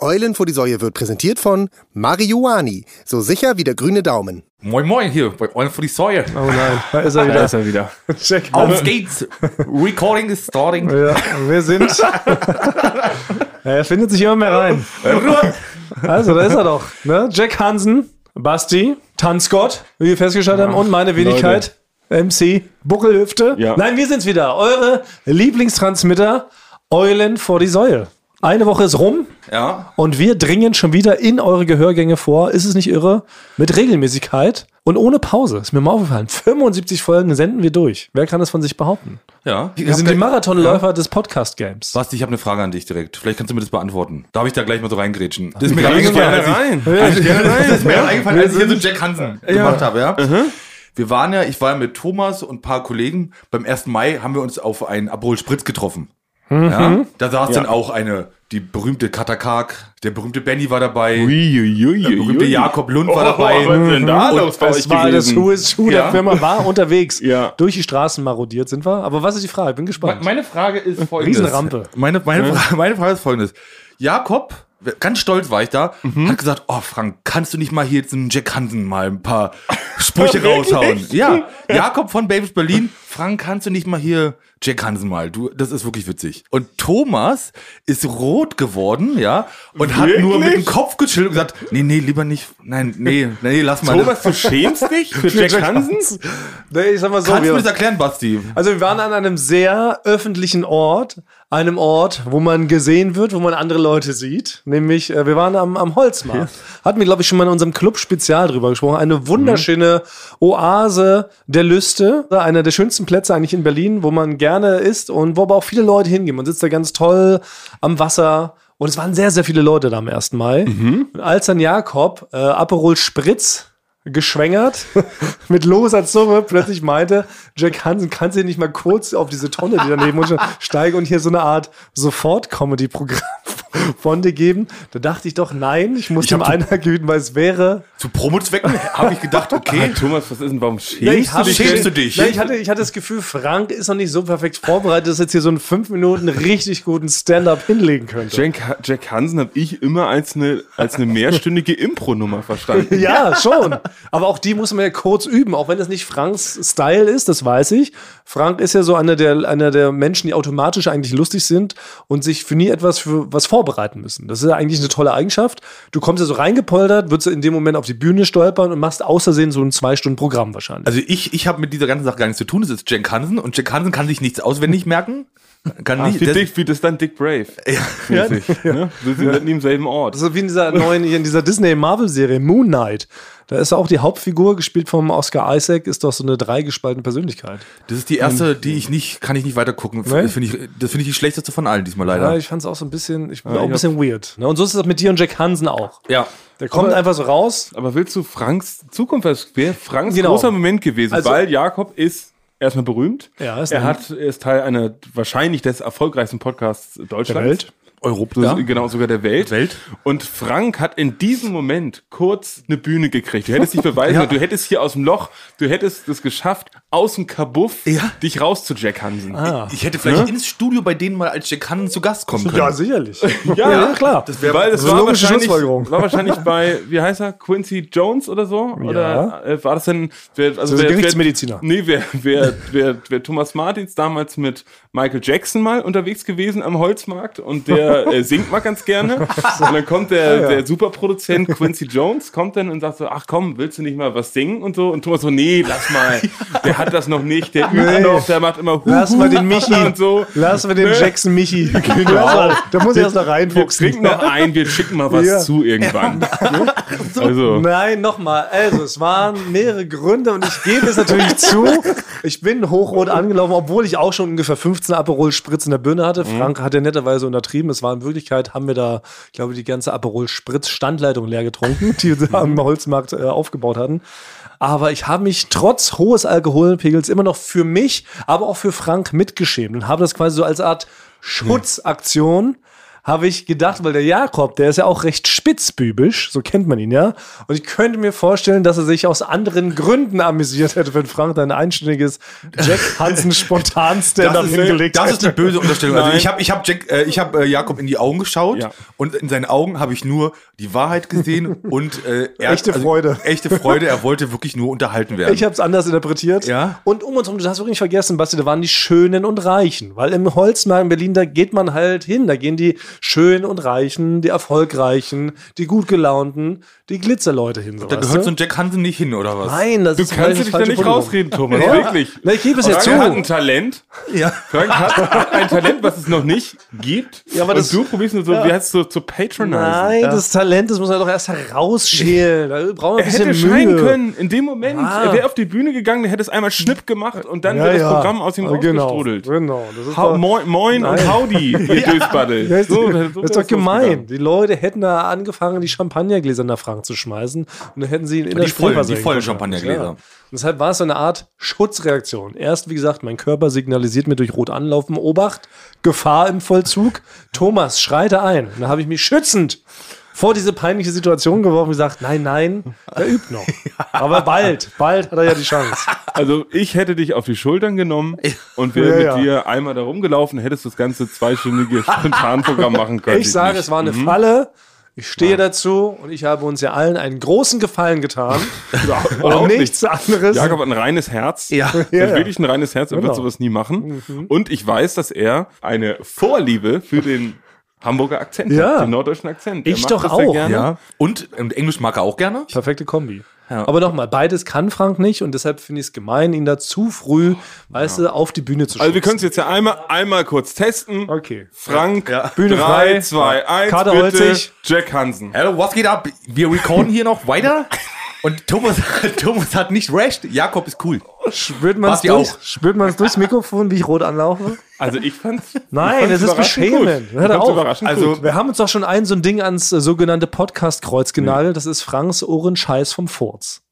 Eulen vor die Säue wird präsentiert von Marihuani. So sicher wie der grüne Daumen. Moin Moin hier bei Eulen vor die Säue. Oh nein, da ist er wieder. Da ist er wieder. Check Auf geht's. Recording is starting. Ja, wir sind. er findet sich immer mehr rein. Also, da ist er doch. Ne? Jack Hansen, Basti, Tanzgott, wie wir festgestellt haben, und meine Wenigkeit, MC, Buckelhüfte. Ja. Nein, wir sind's wieder. Eure Lieblingstransmitter, Eulen vor die Säue. Eine Woche ist rum Ja. und wir dringen schon wieder in eure Gehörgänge vor. Ist es nicht irre? Mit Regelmäßigkeit und ohne Pause. Ist mir mal aufgefallen. 75 Folgen senden wir durch. Wer kann das von sich behaupten? Ja. Wir sind die Marathonläufer des Podcast-Games. Basti, ich habe eine Frage an dich direkt. Vielleicht kannst du mir das beantworten. Darf ich da gleich mal so reingrätschen? Das ist mir gerade eingefallen, rein. Das ist mir gerade eingefallen, als ich hier so Jack Hansen gemacht habe, ja. Wir waren ja, ich war ja mit Thomas und ein paar Kollegen. Beim 1. Mai haben wir uns auf einen Aperol Spritz getroffen. Ja, da saß dann auch eine, die berühmte Katakak, der berühmte Benny war dabei, Uiuiui. der berühmte Jakob Lund war dabei. was denn da Und los bei Das euch war das gewesen? Who is Who Ja. der Firma, war unterwegs. Ja. Durch die Straßen marodiert sind wir. Aber was ist die Frage? Bin gespannt. Meine Frage ist folgendes. Riesenrampe. Meine, meine, Frage, meine Frage ist folgendes. Jakob, ganz stolz war ich da, hat gesagt, oh Frank, kannst du nicht mal hier einen Jack Hansen mal ein paar Sprüche raushauen? Ja, Jakob von Babys Berlin, Frank, kannst du nicht mal hier Jack Hansen mal? Du, das ist wirklich witzig. Und Thomas ist rot geworden, ja, und hat nur mit dem Kopf geschüttelt und gesagt, nee, nee, lieber nicht, nein, nee, nee, lass mal. Thomas, du schämst dich für Jack Hansen? Nee, ich sag mal so. Kannst du mir das erklären, Basti? also wir waren an einem sehr öffentlichen Ort. Einem Ort, wo man gesehen wird, wo man andere Leute sieht. Nämlich, äh, wir waren am, am Holzmarkt. Hatten wir, glaube ich, schon mal in unserem Club Spezial drüber gesprochen. Eine wunderschöne Oase der Lüste. Einer der schönsten Plätze eigentlich in Berlin, wo man gerne ist und wo aber auch viele Leute hingehen. Man sitzt da ganz toll am Wasser. Und es waren sehr, sehr viele Leute da am 1. Mai. Und als dann Jakob äh, Aperol Spritz geschwängert mit loser Zunge plötzlich meinte, Jack Hansen, kannst du nicht mal kurz auf diese Tonne, die daneben uns steigen und hier so eine Art Sofort-Comedy-Programm von dir geben. Da dachte ich doch, nein, ich muss Ich dem hab einer güten, weil es wäre. Zu Promozwecken habe ich gedacht, okay, Thomas, was ist denn, warum Ja, schämst du hab- dich? schämst du dich? Ja, ich, hatte, ich hatte das Gefühl, Frank ist noch nicht so perfekt vorbereitet, dass er jetzt hier so einen fünf Minuten richtig guten Stand-up hinlegen könnte. Jack, Jack Hansen habe ich immer als eine, als eine mehrstündige Impro-Nummer verstanden. Ja, schon. Aber auch die muss man ja kurz üben, auch wenn das nicht Franks Style ist, das weiß ich. Frank ist ja so einer der, einer der Menschen, die automatisch eigentlich lustig sind und sich für nie etwas für was vorbereiten müssen. Das ist ja eigentlich eine tolle Eigenschaft. Du kommst ja so reingepoltert, würdest in dem Moment auf die Bühne stolpern und machst außersehen so ein Zwei-Stunden-Programm wahrscheinlich. Also ich, ich habe mit dieser ganzen Sache gar nichts zu tun. Das ist Jack Hansen und Jack Hansen kann sich nichts auswendig merken. Kann Ach, nicht. wie, das- Dick, wie das dann Dick Brave. Ja. Mäßig, ne? Wir sind nicht im selben Ort. Das ist wie in dieser neuen, in dieser Disney-Marvel-Serie Moon Knight. Da ist auch die Hauptfigur, gespielt vom Oscar Isaac, ist doch so eine dreigespaltene Persönlichkeit. Das ist die erste, die ich nicht, kann ich nicht weiter gucken. Nee? Das finde ich, das finde ich die schlechteste von allen diesmal Ja, leider. ich fand es auch so ein bisschen, ich war auch ein bisschen weird. Ne? Und so ist es mit dir und Jack Hansen auch. Ja. Der kommt Aber- einfach so raus. Aber willst du Franks Zukunft, das wäre Franks Genau. großer Moment gewesen, Also- weil Jakob ist erstmal berühmt. Ja, ist er hat, er ist Teil einer wahrscheinlich des erfolgreichsten Podcasts Deutschlands. Welt. Europa. Das, Genau, sogar der Welt. Welt. Und Frank hat in diesem Moment kurz eine Bühne gekriegt. Du hättest dich beweisen Ja. du hättest hier aus dem Loch, du hättest es geschafft, aus dem Kabuff Ja. dich raus zu Jack Hansen. Ich hätte vielleicht ins Studio bei denen mal als Jack Hansen zu Gast kommen können. Ja, sicherlich. Ja, ja, klar. Das wär, Weil das war eine logische wahrscheinlich, Schlussfolgerung. war wahrscheinlich bei, wie heißt er, Quincy Jones oder so? Oder äh, war das denn, wer, also ist wer, Gerichtsmediziner. Wer, nee, wer, wer, wer, wer Thomas Martins damals mit Michael Jackson mal unterwegs gewesen am Holzmarkt und der äh, singt mal ganz gerne. Und dann kommt der, der Superproduzent Quincy Jones, kommt dann und sagt so, ach komm, willst du nicht mal was singen und so? Und Thomas so, nee, lass mal, der hat das noch nicht, der übt Nee. noch, der macht immer hu, Lass mal den Michi. und so. Lass mal den Ne? Jackson Michi. Genau. Da muss ich erst noch Wir reinfuchsen. trinken noch ein, wir schicken mal was Ja. zu irgendwann. Ne? Also, Nein, nochmal. Also, es waren mehrere Gründe und ich gebe es natürlich zu. Ich bin hochrot angelaufen, obwohl ich auch schon ungefähr 15 Aperol Spritz in der Birne hatte. Frank hat ja netterweise untertrieben. Es war in Wirklichkeit, haben wir da, ich glaube, die ganze Aperol Spritz Standleitung leer getrunken, die wir am Holzmarkt äh, aufgebaut hatten. Aber ich habe mich trotz hohes Alkoholpegels immer noch für mich, aber auch für Frank mitgeschämt und habe das quasi so als Art Schutzaktion habe ich gedacht, weil der Jakob, der ist ja auch recht spitzbübisch, so kennt man ihn ja. Und ich könnte mir vorstellen, dass er sich aus anderen Gründen amüsiert hätte, wenn Frank da ein einstündiges Jack Hansen spontan ist, hingelegt das ist eine hätte. böse Unterstellung. Also ich habe ich hab Jack, äh, ich hab, äh, Jakob in die Augen geschaut Ja. und in seinen Augen habe ich nur die Wahrheit gesehen und äh, er, Echte Freude. Echte Freude. Er wollte wirklich nur unterhalten werden. Ich habe es anders interpretiert. Ja. Und um uns herum, du hast wirklich nicht vergessen, Basti, da waren die Schönen und Reichen. Weil im Holzmarkt in Berlin, da geht man halt hin. Da gehen die Schönen und Reichen, die Erfolgreichen, die gut gelaunten, die Glitzerleute hin. So, da gehört du? so ein Jack Hansen nicht hin, oder was? Nein, das Du ist kannst völlig dich da nicht rausreden, Thomas. Ja. Wirklich. Na, ich gebe es ja zu. er hat ein Talent. Ja. Frank hat, ein Talent, was es noch nicht gibt. Ja, aber und das- du probierst nur so, wie heißt es so, zu patronisen. Nein, das Talent, das muss er doch erst herausschälen. Da brauchen wir Er ein bisschen hätte Mühe. scheinen können, in dem Moment. Ah. Er wäre auf die Bühne gegangen, der hätte es einmal schnipp gemacht und dann Ja, wäre das ja. Programm aus ihm genau, rausgestrudelt. Genau. Hau, doch- moin, moin und. Howdy, ihr Dösbaddel. Ja, So, so das ist doch gemein. Die Leute hätten da angefangen, die Champagnergläser nach Frank zu schmeißen und dann hätten sie ihn in Die das vollen- Stillwasser die vollen. Champagnergläser. Ja. Und deshalb war es so eine Art Schutzreaktion. Erst, wie gesagt, mein Körper signalisiert mir durch rot anlaufen, Obacht, Gefahr im Vollzug. Thomas schreite ein. Und dann habe ich mich schützend vor diese peinliche Situation geworfen und gesagt, nein, nein, er übt noch. Aber bald, bald hat er ja die Chance. Also ich hätte dich auf die Schultern genommen und wäre Ja, mit ja. dir einmal da rumgelaufen, hättest du das ganze zweistündige Spontanprogramm machen können. Ich sage, nicht. es war eine Falle. Ich stehe dazu und ich habe uns ja allen einen großen Gefallen getan. Und nicht. nichts anderes. Jakob hat ein reines Herz. Ja. Hat Ja, ja. wirklich ein reines Herz. Er Genau. wird sowas nie machen. Und ich weiß, dass er eine Vorliebe für den Hamburger Akzent Ja. hat, den norddeutschen Akzent. Ich doch auch. Gerne. Ja. Und Englisch mag er auch gerne. Perfekte Kombi. Ja. Aber nochmal, beides kann Frank nicht und deshalb finde ich es gemein, ihn da zu früh, weißt du, auf die Bühne zu Also wir können es jetzt ja einmal, einmal kurz testen. Okay. Frank, Ja. Bühne 3, frei. 2, 1, Karte bitte. holzig. Jack Hansen. Hallo, was geht ab? Wir recorden hier noch weiter. Und Thomas, Thomas hat nicht recht. Jakob ist cool. Spürt man es durch, auch. spürt man's durchs Mikrofon, wie ich rot anlaufe? Also ich fand's. Nein, ich fand's das ist beschämend. Hört auf. Also- gut. Wir haben uns doch schon ein so ein Ding ans äh, sogenannte Podcast-Kreuz genagelt. Das ist Franks Ohrenscheiß vom Furz.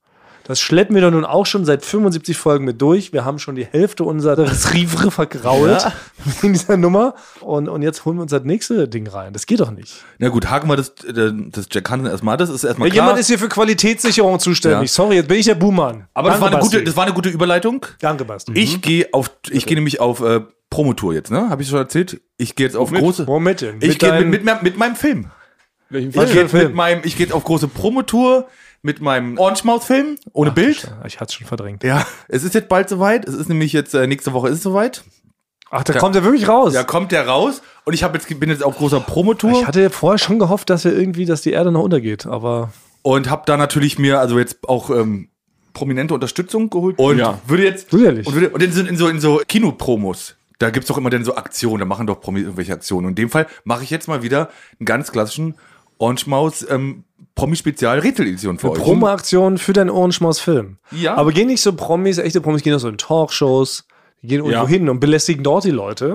Das schleppen wir doch nun auch schon seit 75 Folgen mit durch. Wir haben schon die Hälfte unseres Rivre vergrault in dieser Nummer. Und, und jetzt holen wir uns das nächste Ding rein. Das geht doch nicht. Na gut, haken wir das, äh, das Jack Hansen erstmal. Das ist erstmal Ja, klar. jemand ist hier für Qualitätssicherung zuständig. Ja. Sorry, jetzt bin ich der Buhmann. Aber das war, eine Basti. gute, das war eine gute Überleitung. Danke, Basti. Ich gehe auf, ich gehe nämlich auf äh, Promotour jetzt, ne? Habe ich schon erzählt? Ich gehe jetzt auf Womit? große. Womit denn? Ich Mit gehe mit, mit, meinem- mit meinem Film. Welchen Ich gehe Film? mit meinem, ich gehe auf große Promotour mit meinem Orange Mouth Film ohne Bild. Ich hatte es schon verdrängt. Ja, es ist jetzt bald soweit. Es ist nämlich jetzt äh, nächste Woche ist es soweit. Ach, da kommt er wirklich raus. Da kommt der raus und ich habe jetzt bin jetzt auf großer Promotour ich hatte vorher schon gehofft, dass wir irgendwie, dass die Erde noch untergeht, aber und habe da natürlich mir also jetzt auch ähm, prominente Unterstützung geholt und Ja. würde jetzt Sicherlich. und, würde, und in, so, in so in so Kinopromos. Da gibt's doch immer dann so Aktionen, da machen doch Promis irgendwelche Aktionen. Und in dem Fall mache ich jetzt mal wieder einen ganz klassischen Orange Maus ähm, Promi-Spezial Rätsel-Edition für euch. Promo-Aktion für deinen Ohrenschmaus-Film. Ja. Aber gehen nicht so Promis, echte Promis, gehen doch so in Talkshows, die gehen irgendwo Ja. hin und belästigen dort die Leute.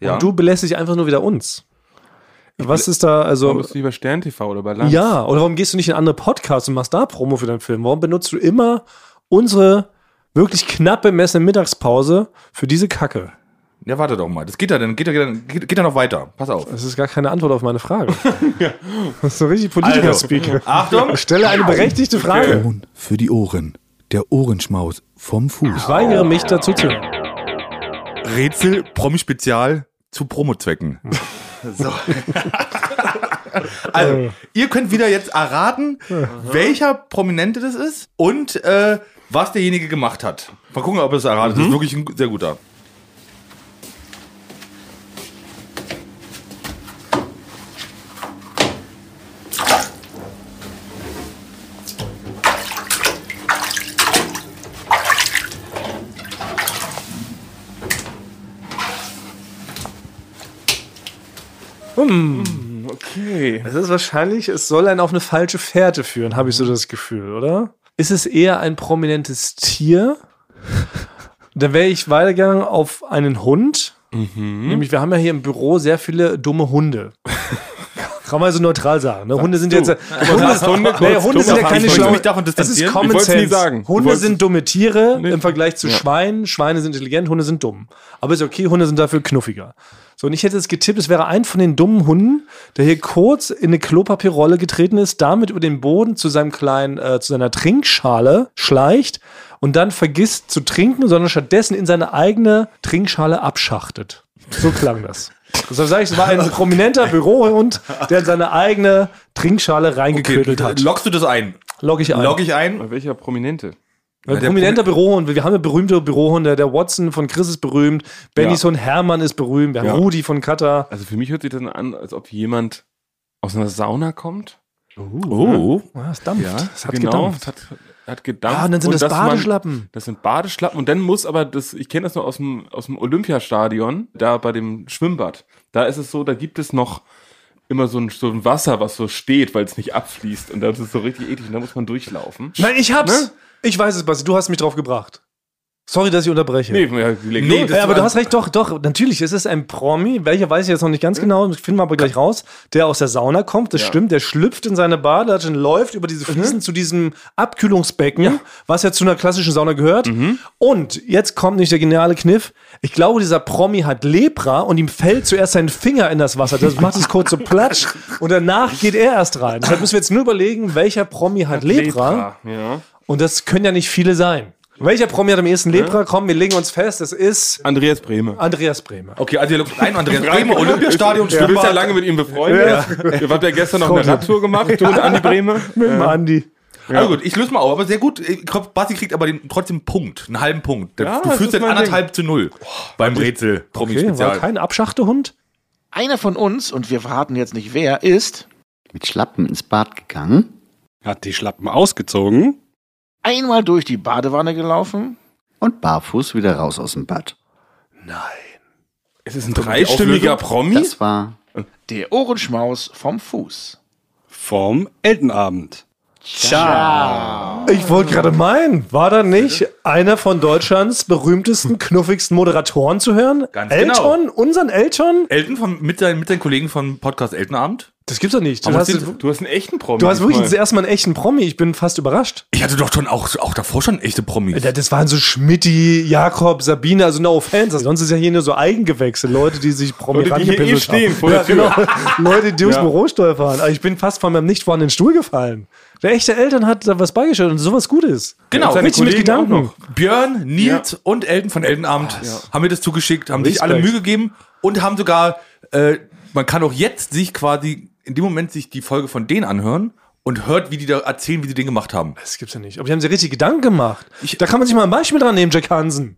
Und Ja. du belästigst einfach nur wieder uns. Was ist da, Warum also. bist du lieber Stern TV oder bei Lanz? Ja, oder warum gehst du nicht in andere Podcasts und machst da Promo für deinen Film? Warum benutzt du immer unsere wirklich knapp bemessene Mittagspause für diese Kacke? Ja, warte doch mal. Das geht ja dann, geht ja, geht, geht ja noch weiter. Pass auf. Das ist gar keine Antwort auf meine Frage. Das ist so richtig Politiker-Speak. Achtung! Stelle eine berechtigte Frage. Ton für die Ohren. Der Ohrenschmaus vom Fuß. Ich weigere mich dazu zu hören. Rätsel Promi-Spezial zu Promozwecken. so. also, ihr könnt wieder jetzt erraten, welcher Prominente das ist und äh, was derjenige gemacht hat. Mal gucken, ob ihr es erratet. Das ist wirklich ein sehr guter. Okay. Es ist wahrscheinlich, es soll einen auf eine falsche Fährte führen, habe ich so das Gefühl, oder? Ist es eher ein prominentes Tier? Dann wäre ich weitergegangen auf einen Hund. Nämlich, wir haben ja hier im Büro sehr viele dumme Hunde. Kann man so neutral sagen. Ne? Hunde sind du. jetzt. Du hast Hunde, nee, kurz, Hunde sind ja Thomas, keine schlauen. mich davon Es ist. Common Sense. sagen. Hunde sind dumme Tiere Nee. im Vergleich zu Schweinen. Schweine sind intelligent, Hunde sind dumm. Aber ist okay, Hunde sind dafür knuffiger. So, und ich hätte jetzt getippt, es wäre ein von den dummen Hunden, der hier kurz in eine Klopapierrolle getreten ist, damit über den Boden zu seinem kleinen, äh, zu seiner Trinkschale schleicht und dann vergisst zu trinken, sondern stattdessen in seine eigene Trinkschale abschachtet. So klang das. Deshalb sage ich, es war ein prominenter Bürohund, der in seine eigene Trinkschale reingeködelt hat. lockst du das ein? Log ich ein. Log ich ein? Welcher Prominente? Ein Ja, prominenter Bürohund. Wir haben ja berühmte Bürohunde. Der Watson von Chris ist berühmt. Bennys Ja. Hermann ist berühmt. Wir haben Ja. Rudi von Katar. Also für mich hört sich das an, als ob jemand aus einer Sauna kommt. Oh. Ah, es dampft. Ja, es hat genau. gedampft. Es hat, hat gedampft. Ah, und dann sind das dass man- Badeschlappen. Das sind Badeschlappen und dann muss aber das, ich kenne das nur aus dem, aus dem Olympiastadion, da bei dem Schwimmbad. Da ist es so, da gibt es noch immer so ein, so ein Wasser, was so steht, weil es nicht abfließt. Und das ist so richtig eklig und da muss man durchlaufen. Nein, ich hab's. Ne? Ich weiß es, Basti. Du hast mich drauf gebracht. Sorry, dass ich unterbreche. Nee, ja, Nee, ja, aber war- du hast recht, doch, doch, natürlich, es ist ein Promi, welcher weiß ich jetzt noch nicht ganz genau, finden wir aber gleich raus, der aus der Sauna kommt, das Ja. stimmt, der schlüpft in seine Badelatschen, läuft über diese Fliesen zu diesem Abkühlungsbecken, was ja zu einer klassischen Sauna gehört. Und jetzt kommt nicht der geniale Kniff, ich glaube, dieser Promi hat Lepra und ihm fällt zuerst sein Finger in das Wasser, das macht es kurz so platsch und danach geht er erst rein. Deshalb müssen wir jetzt nur überlegen, welcher Promi hat, Lepra. Ja. und das können ja nicht viele sein. Welcher Promi hat am ehesten Lepra? Komm, wir legen uns fest, es ist Andreas Brehme. Andreas Bremer. Okay, also ihr lockt ein, Andreas Bremer, Olympiastadion, Du bist ja lange mit ihm befreundet. Ihr habt ja gestern noch eine. Radtour gemacht, du und Andi Brehme. Mit dem Andi. Also gut, ich löse mal auf, aber sehr gut. Ich glaub, Basti kriegt aber den, trotzdem einen Punkt, einen halben Punkt. Ja, du führst jetzt anderthalb zu null beim Rätsel Okay, war Promi-Spezial. kein Abschachtehund? Einer von uns, und wir verraten jetzt nicht wer, ist Mit Schlappen ins Bad gegangen. Hat die Schlappen ausgezogen. Einmal durch die Badewanne gelaufen. Und barfuß wieder raus aus dem Bad. Es ist ein dreistimmiger Promi. Das war Der Ohrenschmaus vom Fuß. Vom Eltenabend. Ich wollte gerade meinen, war da nicht einer von Deutschlands berühmtesten, knuffigsten Moderatoren zu hören? Ganz Elton? Unseren Elton? Elton von, mit, seinen, mit seinen Kollegen von Podcast Eltenabend. Das gibt's doch nicht. Du hast, du, hast einen echten Promi. du hast wirklich das erste Mal einen echten Promi. Ich bin fast überrascht. Ich hatte doch schon auch, auch davor schon echte Promis. Das waren so Schmidti, Jakob, Sabine, also no offense. Sonst ist ja hier nur so Eigengewächse, Leute, die sich Promi Leute, die hier eh stehen haben. vor der ja, genau. Leute, die durchs Ja. Büro stolpern. Also ich bin fast von meinem nicht vorhandenen Stuhl gefallen. Der echte Eltern hat da was beigestellt und sowas Gutes. Genau, seine richtig mit Gedanken. auch noch. Björn, Nils und Elton von Eltenabend haben mir das zugeschickt, haben sich alle Mühe gegeben und haben sogar, äh, man kann auch jetzt sich quasi in dem Moment sich die Folge von denen anhören und hört, wie die da erzählen, wie die den gemacht haben. Das gibt's ja nicht. Aber die haben sich richtig Gedanken gemacht. da kann man sich mal ein Beispiel dran nehmen, Jack Hansen.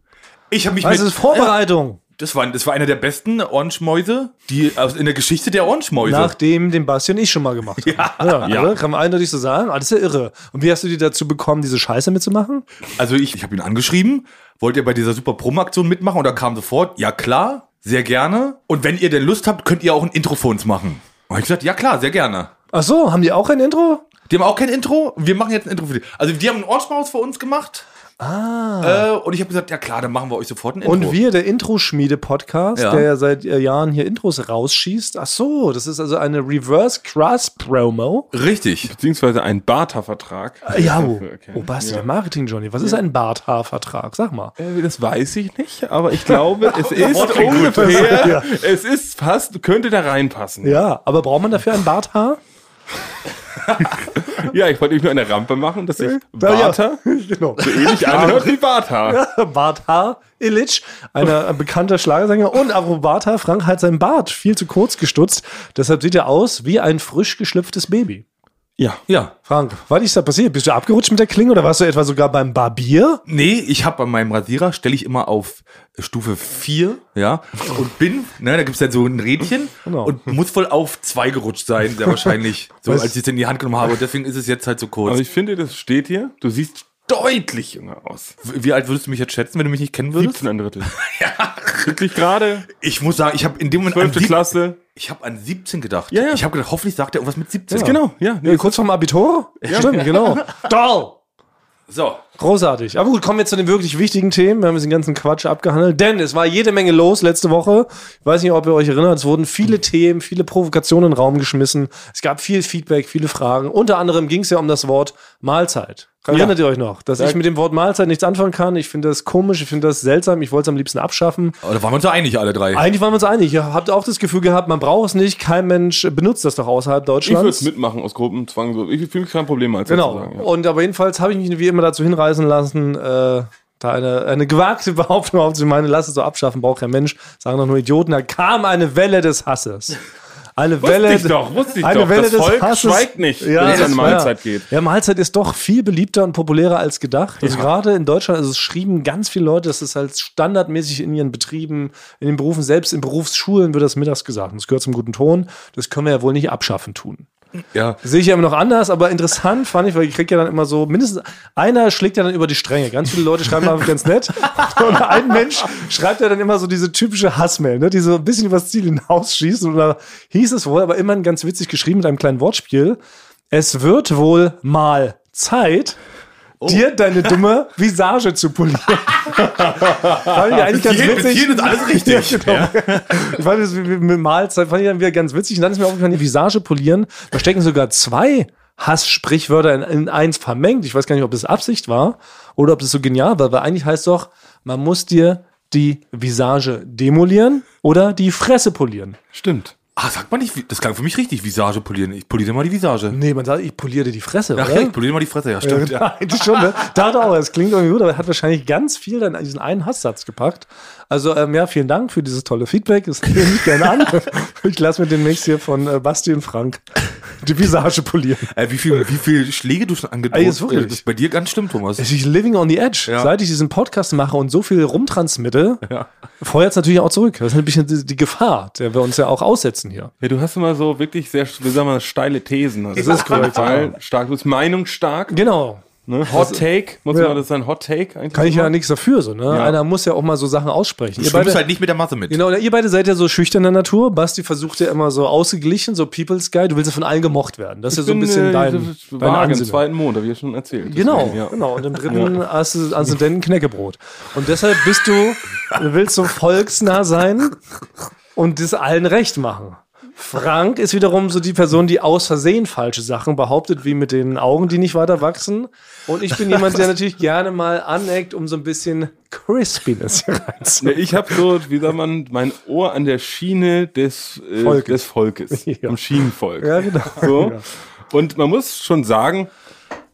Ich habe mich Also das ist Vorbereitung. Das war, das war einer der besten Ohrenschmäuse, die aus, in der Geschichte der Ohrenschmäuse. Nachdem den Basti und ich schon mal gemacht haben. Ja, Ja. Oder? kann man eindeutig so sagen. Ah, das ist ja irre. Und wie hast du die dazu bekommen, diese Scheiße mitzumachen? Also ich, ich habe ihn angeschrieben, wollt ihr bei dieser super Promo-Aktion mitmachen? Und da kam sofort, ja klar, sehr gerne. Und wenn ihr denn Lust habt, könnt ihr auch ein Intro für uns machen. Und ich gesagt, ja klar, sehr gerne. Ach so, haben die auch ein Intro? Die haben auch kein Intro. Wir machen jetzt ein Intro für die. Also die haben einen Ohrenschmaus für uns gemacht. Ah. Äh, und ich habe gesagt, ja klar, dann machen wir euch sofort ein Intro. Und wir, der Intro-Schmiede-Podcast, Ja. der ja seit äh, Jahren hier Intros rausschießt. Ach so, das ist also eine Reverse-Cross-Promo. Richtig. Beziehungsweise ein Barter-Vertrag. Ja, oh, Okay. oh Basti, der Marketing-Johnny. Was ist ein Barthaar-Vertrag? Sag mal. Äh, Das weiß ich nicht, aber ich glaube, es ist ungefähr, es ist fast, könnte da reinpassen. Ja, aber braucht man dafür ein Barthaar? Ja, ich wollte mich nur eine Rampe machen, dass sich Ja, Barter Genau. so ähnlich anhört wie Barter. Barthaar Illich, einer ein bekannter Schlagersänger. Und apropos Frank hat sein Bart viel zu kurz gestutzt. Deshalb sieht er aus wie ein frisch geschlüpftes Baby. Ja. Ja. Frank, was ist da passiert? Bist du abgerutscht mit der Klinge oder warst du etwa sogar beim Barbier? Nee, ich habe bei meinem Rasierer, stelle ich immer auf Stufe 4, ja, und bin, ne, da gibt's dann so ein Rädchen Genau. und muss wohl auf 2 gerutscht sein, sehr wahrscheinlich, so Was? als ich es in die Hand genommen habe. Und deswegen ist es jetzt halt so kurz. Aber ich finde, das steht hier. Du siehst deutlich jünger aus. Wie alt würdest du mich jetzt schätzen, wenn du mich nicht kennen würdest? 17 ein Drittel. ja. Wirklich gerade, Ich muss sagen, ich habe in dem Moment an 12. sieb- Klasse. Ich habe an 17 gedacht. Ja, ja. Ich habe gedacht, hoffentlich sagt er irgendwas mit 17. Genau, ja. Ja, kurz vorm Abitur? Stimmt, genau. Doll! So. Großartig. Aber gut, kommen wir zu den wirklich wichtigen Themen. Wir haben jetzt den ganzen Quatsch abgehandelt, denn es war jede Menge los letzte Woche. Ich weiß nicht, ob ihr euch erinnert, es wurden viele Themen, viele Provokationen in den Raum geschmissen. Es gab viel Feedback, viele Fragen. Unter anderem ging es ja um das Wort Mahlzeit. Erinnert ihr euch noch, dass ich mit dem Wort Mahlzeit nichts anfangen kann? Ich finde das komisch, ich finde das seltsam, ich wollte es am liebsten abschaffen. Aber da waren wir uns ja einig, alle drei. Eigentlich waren wir uns einig. Ihr habt auch das Gefühl gehabt, man braucht es nicht, kein Mensch benutzt das doch außerhalb Ich würde Deutschlands. es mitmachen aus Gruppenzwang. Ich fühle mich kein Problem als Genau. zu sagen. Ja. Und aber jedenfalls habe ich mich wie immer dazu hinreißen lassen, äh, da eine, eine gewagte Behauptung aufzunehmen, meine, lass es so abschaffen, braucht kein Mensch, sagen doch nur Idioten. Da kam eine Welle des Hasses. Eine Welle, ich doch, wusste ich eine doch. Welle Das des Volk Hasses. schweigt nicht, ja, wenn es an Mahlzeit geht. Ja, Mahlzeit ist doch viel beliebter und populärer als gedacht. Also gerade in Deutschland, also es schrieben ganz viele Leute, das ist halt standardmäßig in ihren Betrieben, in den Berufen, selbst in Berufsschulen wird das mittags gesagt. Und Das gehört zum guten Ton. Das können wir ja wohl nicht abschaffen tun. Ja. Sehe ich ja immer noch anders, aber interessant fand ich, weil ich krieg ja dann immer so, mindestens einer schlägt ja dann über die Stränge. Ganz viele Leute schreiben einfach ganz nett. Und ein Mensch schreibt ja dann immer so diese typische Hassmail, ne, die so ein bisschen übers Ziel hinausschießt. Und da hieß es wohl, aber immerhin ganz witzig geschrieben mit einem kleinen Wortspiel. Es wird wohl mal Zeit, dir deine dumme Visage zu polieren. fand ich eigentlich ganz Hier- witzig. hierhin ist alles richtig. Ja, genau. Ich fand das mit mit Mahlzeit fand ich dann wieder ganz witzig. Und dann ist mir aufgefallen, die Visage polieren. Da stecken sogar zwei Hasssprichwörter in, in eins vermengt. Ich weiß gar nicht, ob das Absicht war oder ob das so genial war, weil eigentlich heißt doch, man muss dir die Visage demolieren oder die Fresse polieren. Stimmt. Ah, sagt man nicht, das klang für mich richtig, Visage polieren. Ich poliere mal die Visage. Nee, man sagt, ich poliere die Fresse, Ach oder? ja, ich poliere mal die Fresse, ja, stimmt. Ja. Eigentlich schon, ne? Da auch, es klingt irgendwie gut, aber er hat wahrscheinlich ganz viel dann diesen einen Hasssatz gepackt. Also, ähm, ja, vielen Dank für dieses tolle Feedback. Das nehme ich gerne an. Ich lasse mir demnächst hier von äh, Basti und Frank die Visage polieren. Äh, wie viel, wie viel Schläge du schon angedroht wirklich. äh, Das ist bei dir ganz schlimm, Thomas. Es ist living on the edge. Ja. Seit ich diesen Podcast mache und so viel rumtransmitte, feuert es natürlich auch zurück. Das ist ein bisschen die, die Gefahr, der wir uns ja auch aussetzen hier. Ja, du hast immer so wirklich sehr, wie sagen wir, steile Thesen. Das ist korrekt, stark. Du bist meinungsstark. Genau. Ne? Hot Take. Muss Ja. man das sein? Hot Take eigentlich? Kann ich ja nichts dafür, so, ne? Einer muss ja auch mal so Sachen aussprechen. Du Ihr beide, halt nicht mit der Masse mit. Genau, ihr beide seid ja so schüchterner Natur. Basti versucht ja immer so ausgeglichen, so People's Guy. Du willst ja von allen gemocht werden. Das ist ja so ein bisschen äh, dein, vage, im zweiten Mond, habe ich ja schon erzählt. Genau, Deswegen, ja. genau. Und im dritten hast du Aszendenten Knäckebrot. Und deshalb bist du, du willst so volksnah sein und das allen recht machen. Frank ist wiederum so die Person, die aus Versehen falsche Sachen behauptet, wie mit den Augen, die nicht weiter wachsen. Und ich bin jemand, der natürlich gerne mal aneckt, um so ein bisschen Crispiness hier Ne, reinzunehmen. ich habe so, wie sagt man, mein Ohr an der Schiene des, äh, Volkes. des Volkes. Ja. Am Schienenvolk. Ja, genau. So. Und man muss schon sagen,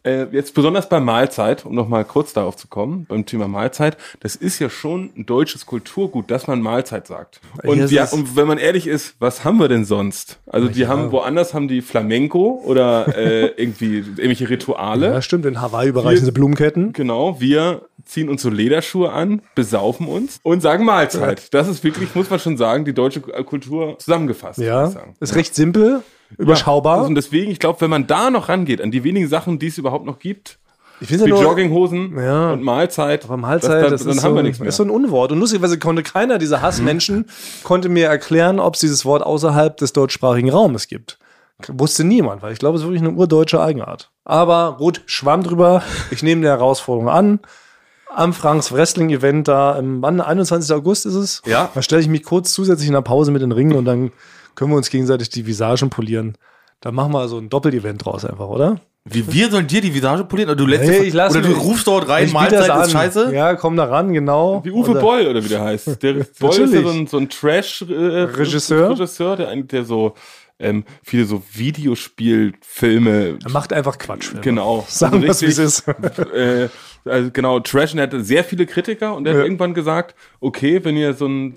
äh, jetzt besonders bei Mahlzeit, um nochmal kurz darauf zu kommen, beim Thema Mahlzeit, das ist ja schon ein deutsches Kulturgut, dass man Mahlzeit sagt. Und, wir, es- und wenn man ehrlich ist, was haben wir denn sonst? Also die haben, woanders haben die Flamenco oder äh, irgendwie irgendwelche Rituale. Ja, stimmt. In Hawaii überreichen sie Blumenketten. Genau, wir ziehen uns so Lederschuhe an, besaufen uns und sagen Mahlzeit. Das ist wirklich, muss man schon sagen, die deutsche Kultur zusammengefasst. Ja, ist recht simpel, überschaubar. Und deswegen, ich glaube, wenn man da noch rangeht, an die wenigen Sachen, die es überhaupt noch gibt, ich finde wie ja nur, Jogginghosen Ja. und Mahlzeit, Aber Mahlzeit, das, das, dann, dann ist, haben so, wir nichts mehr. ist so ein Unwort. Und lustigerweise konnte keiner dieser Hassmenschen konnte mir erklären, ob es dieses Wort außerhalb des deutschsprachigen Raumes gibt. Wusste niemand, weil ich glaube, es ist wirklich eine urdeutsche Eigenart. Aber gut, schwamm drüber. Ich nehme die Herausforderung an. Am Franks Wrestling-Event da, im wann, 21. August ist es. Ja. Da stelle ich mich kurz zusätzlich in der Pause mit den Ringen und dann können wir uns gegenseitig die Visagen polieren. Da machen wir so ein Doppel-Event draus einfach, oder? Wie wir sollen dir die Visage polieren? Oder du, lässt Hey, dir- ich lass oder du rufst dort rein, Ich Mahlzeit ist an. scheiße? Ja, komm da ran, genau. Wie Uwe Oder- Boll oder wie der heißt. Der Boll ist ja so ein, so ein Trash-Regisseur, Regisseur, der, der so ähm, viele so Videospielfilme Er macht einfach Quatsch. Genau. Sagen wir es, wie es ist. äh, also genau, Trash und er hatte sehr viele Kritiker und er hat Ja. irgendwann gesagt, okay, wenn ihr so ein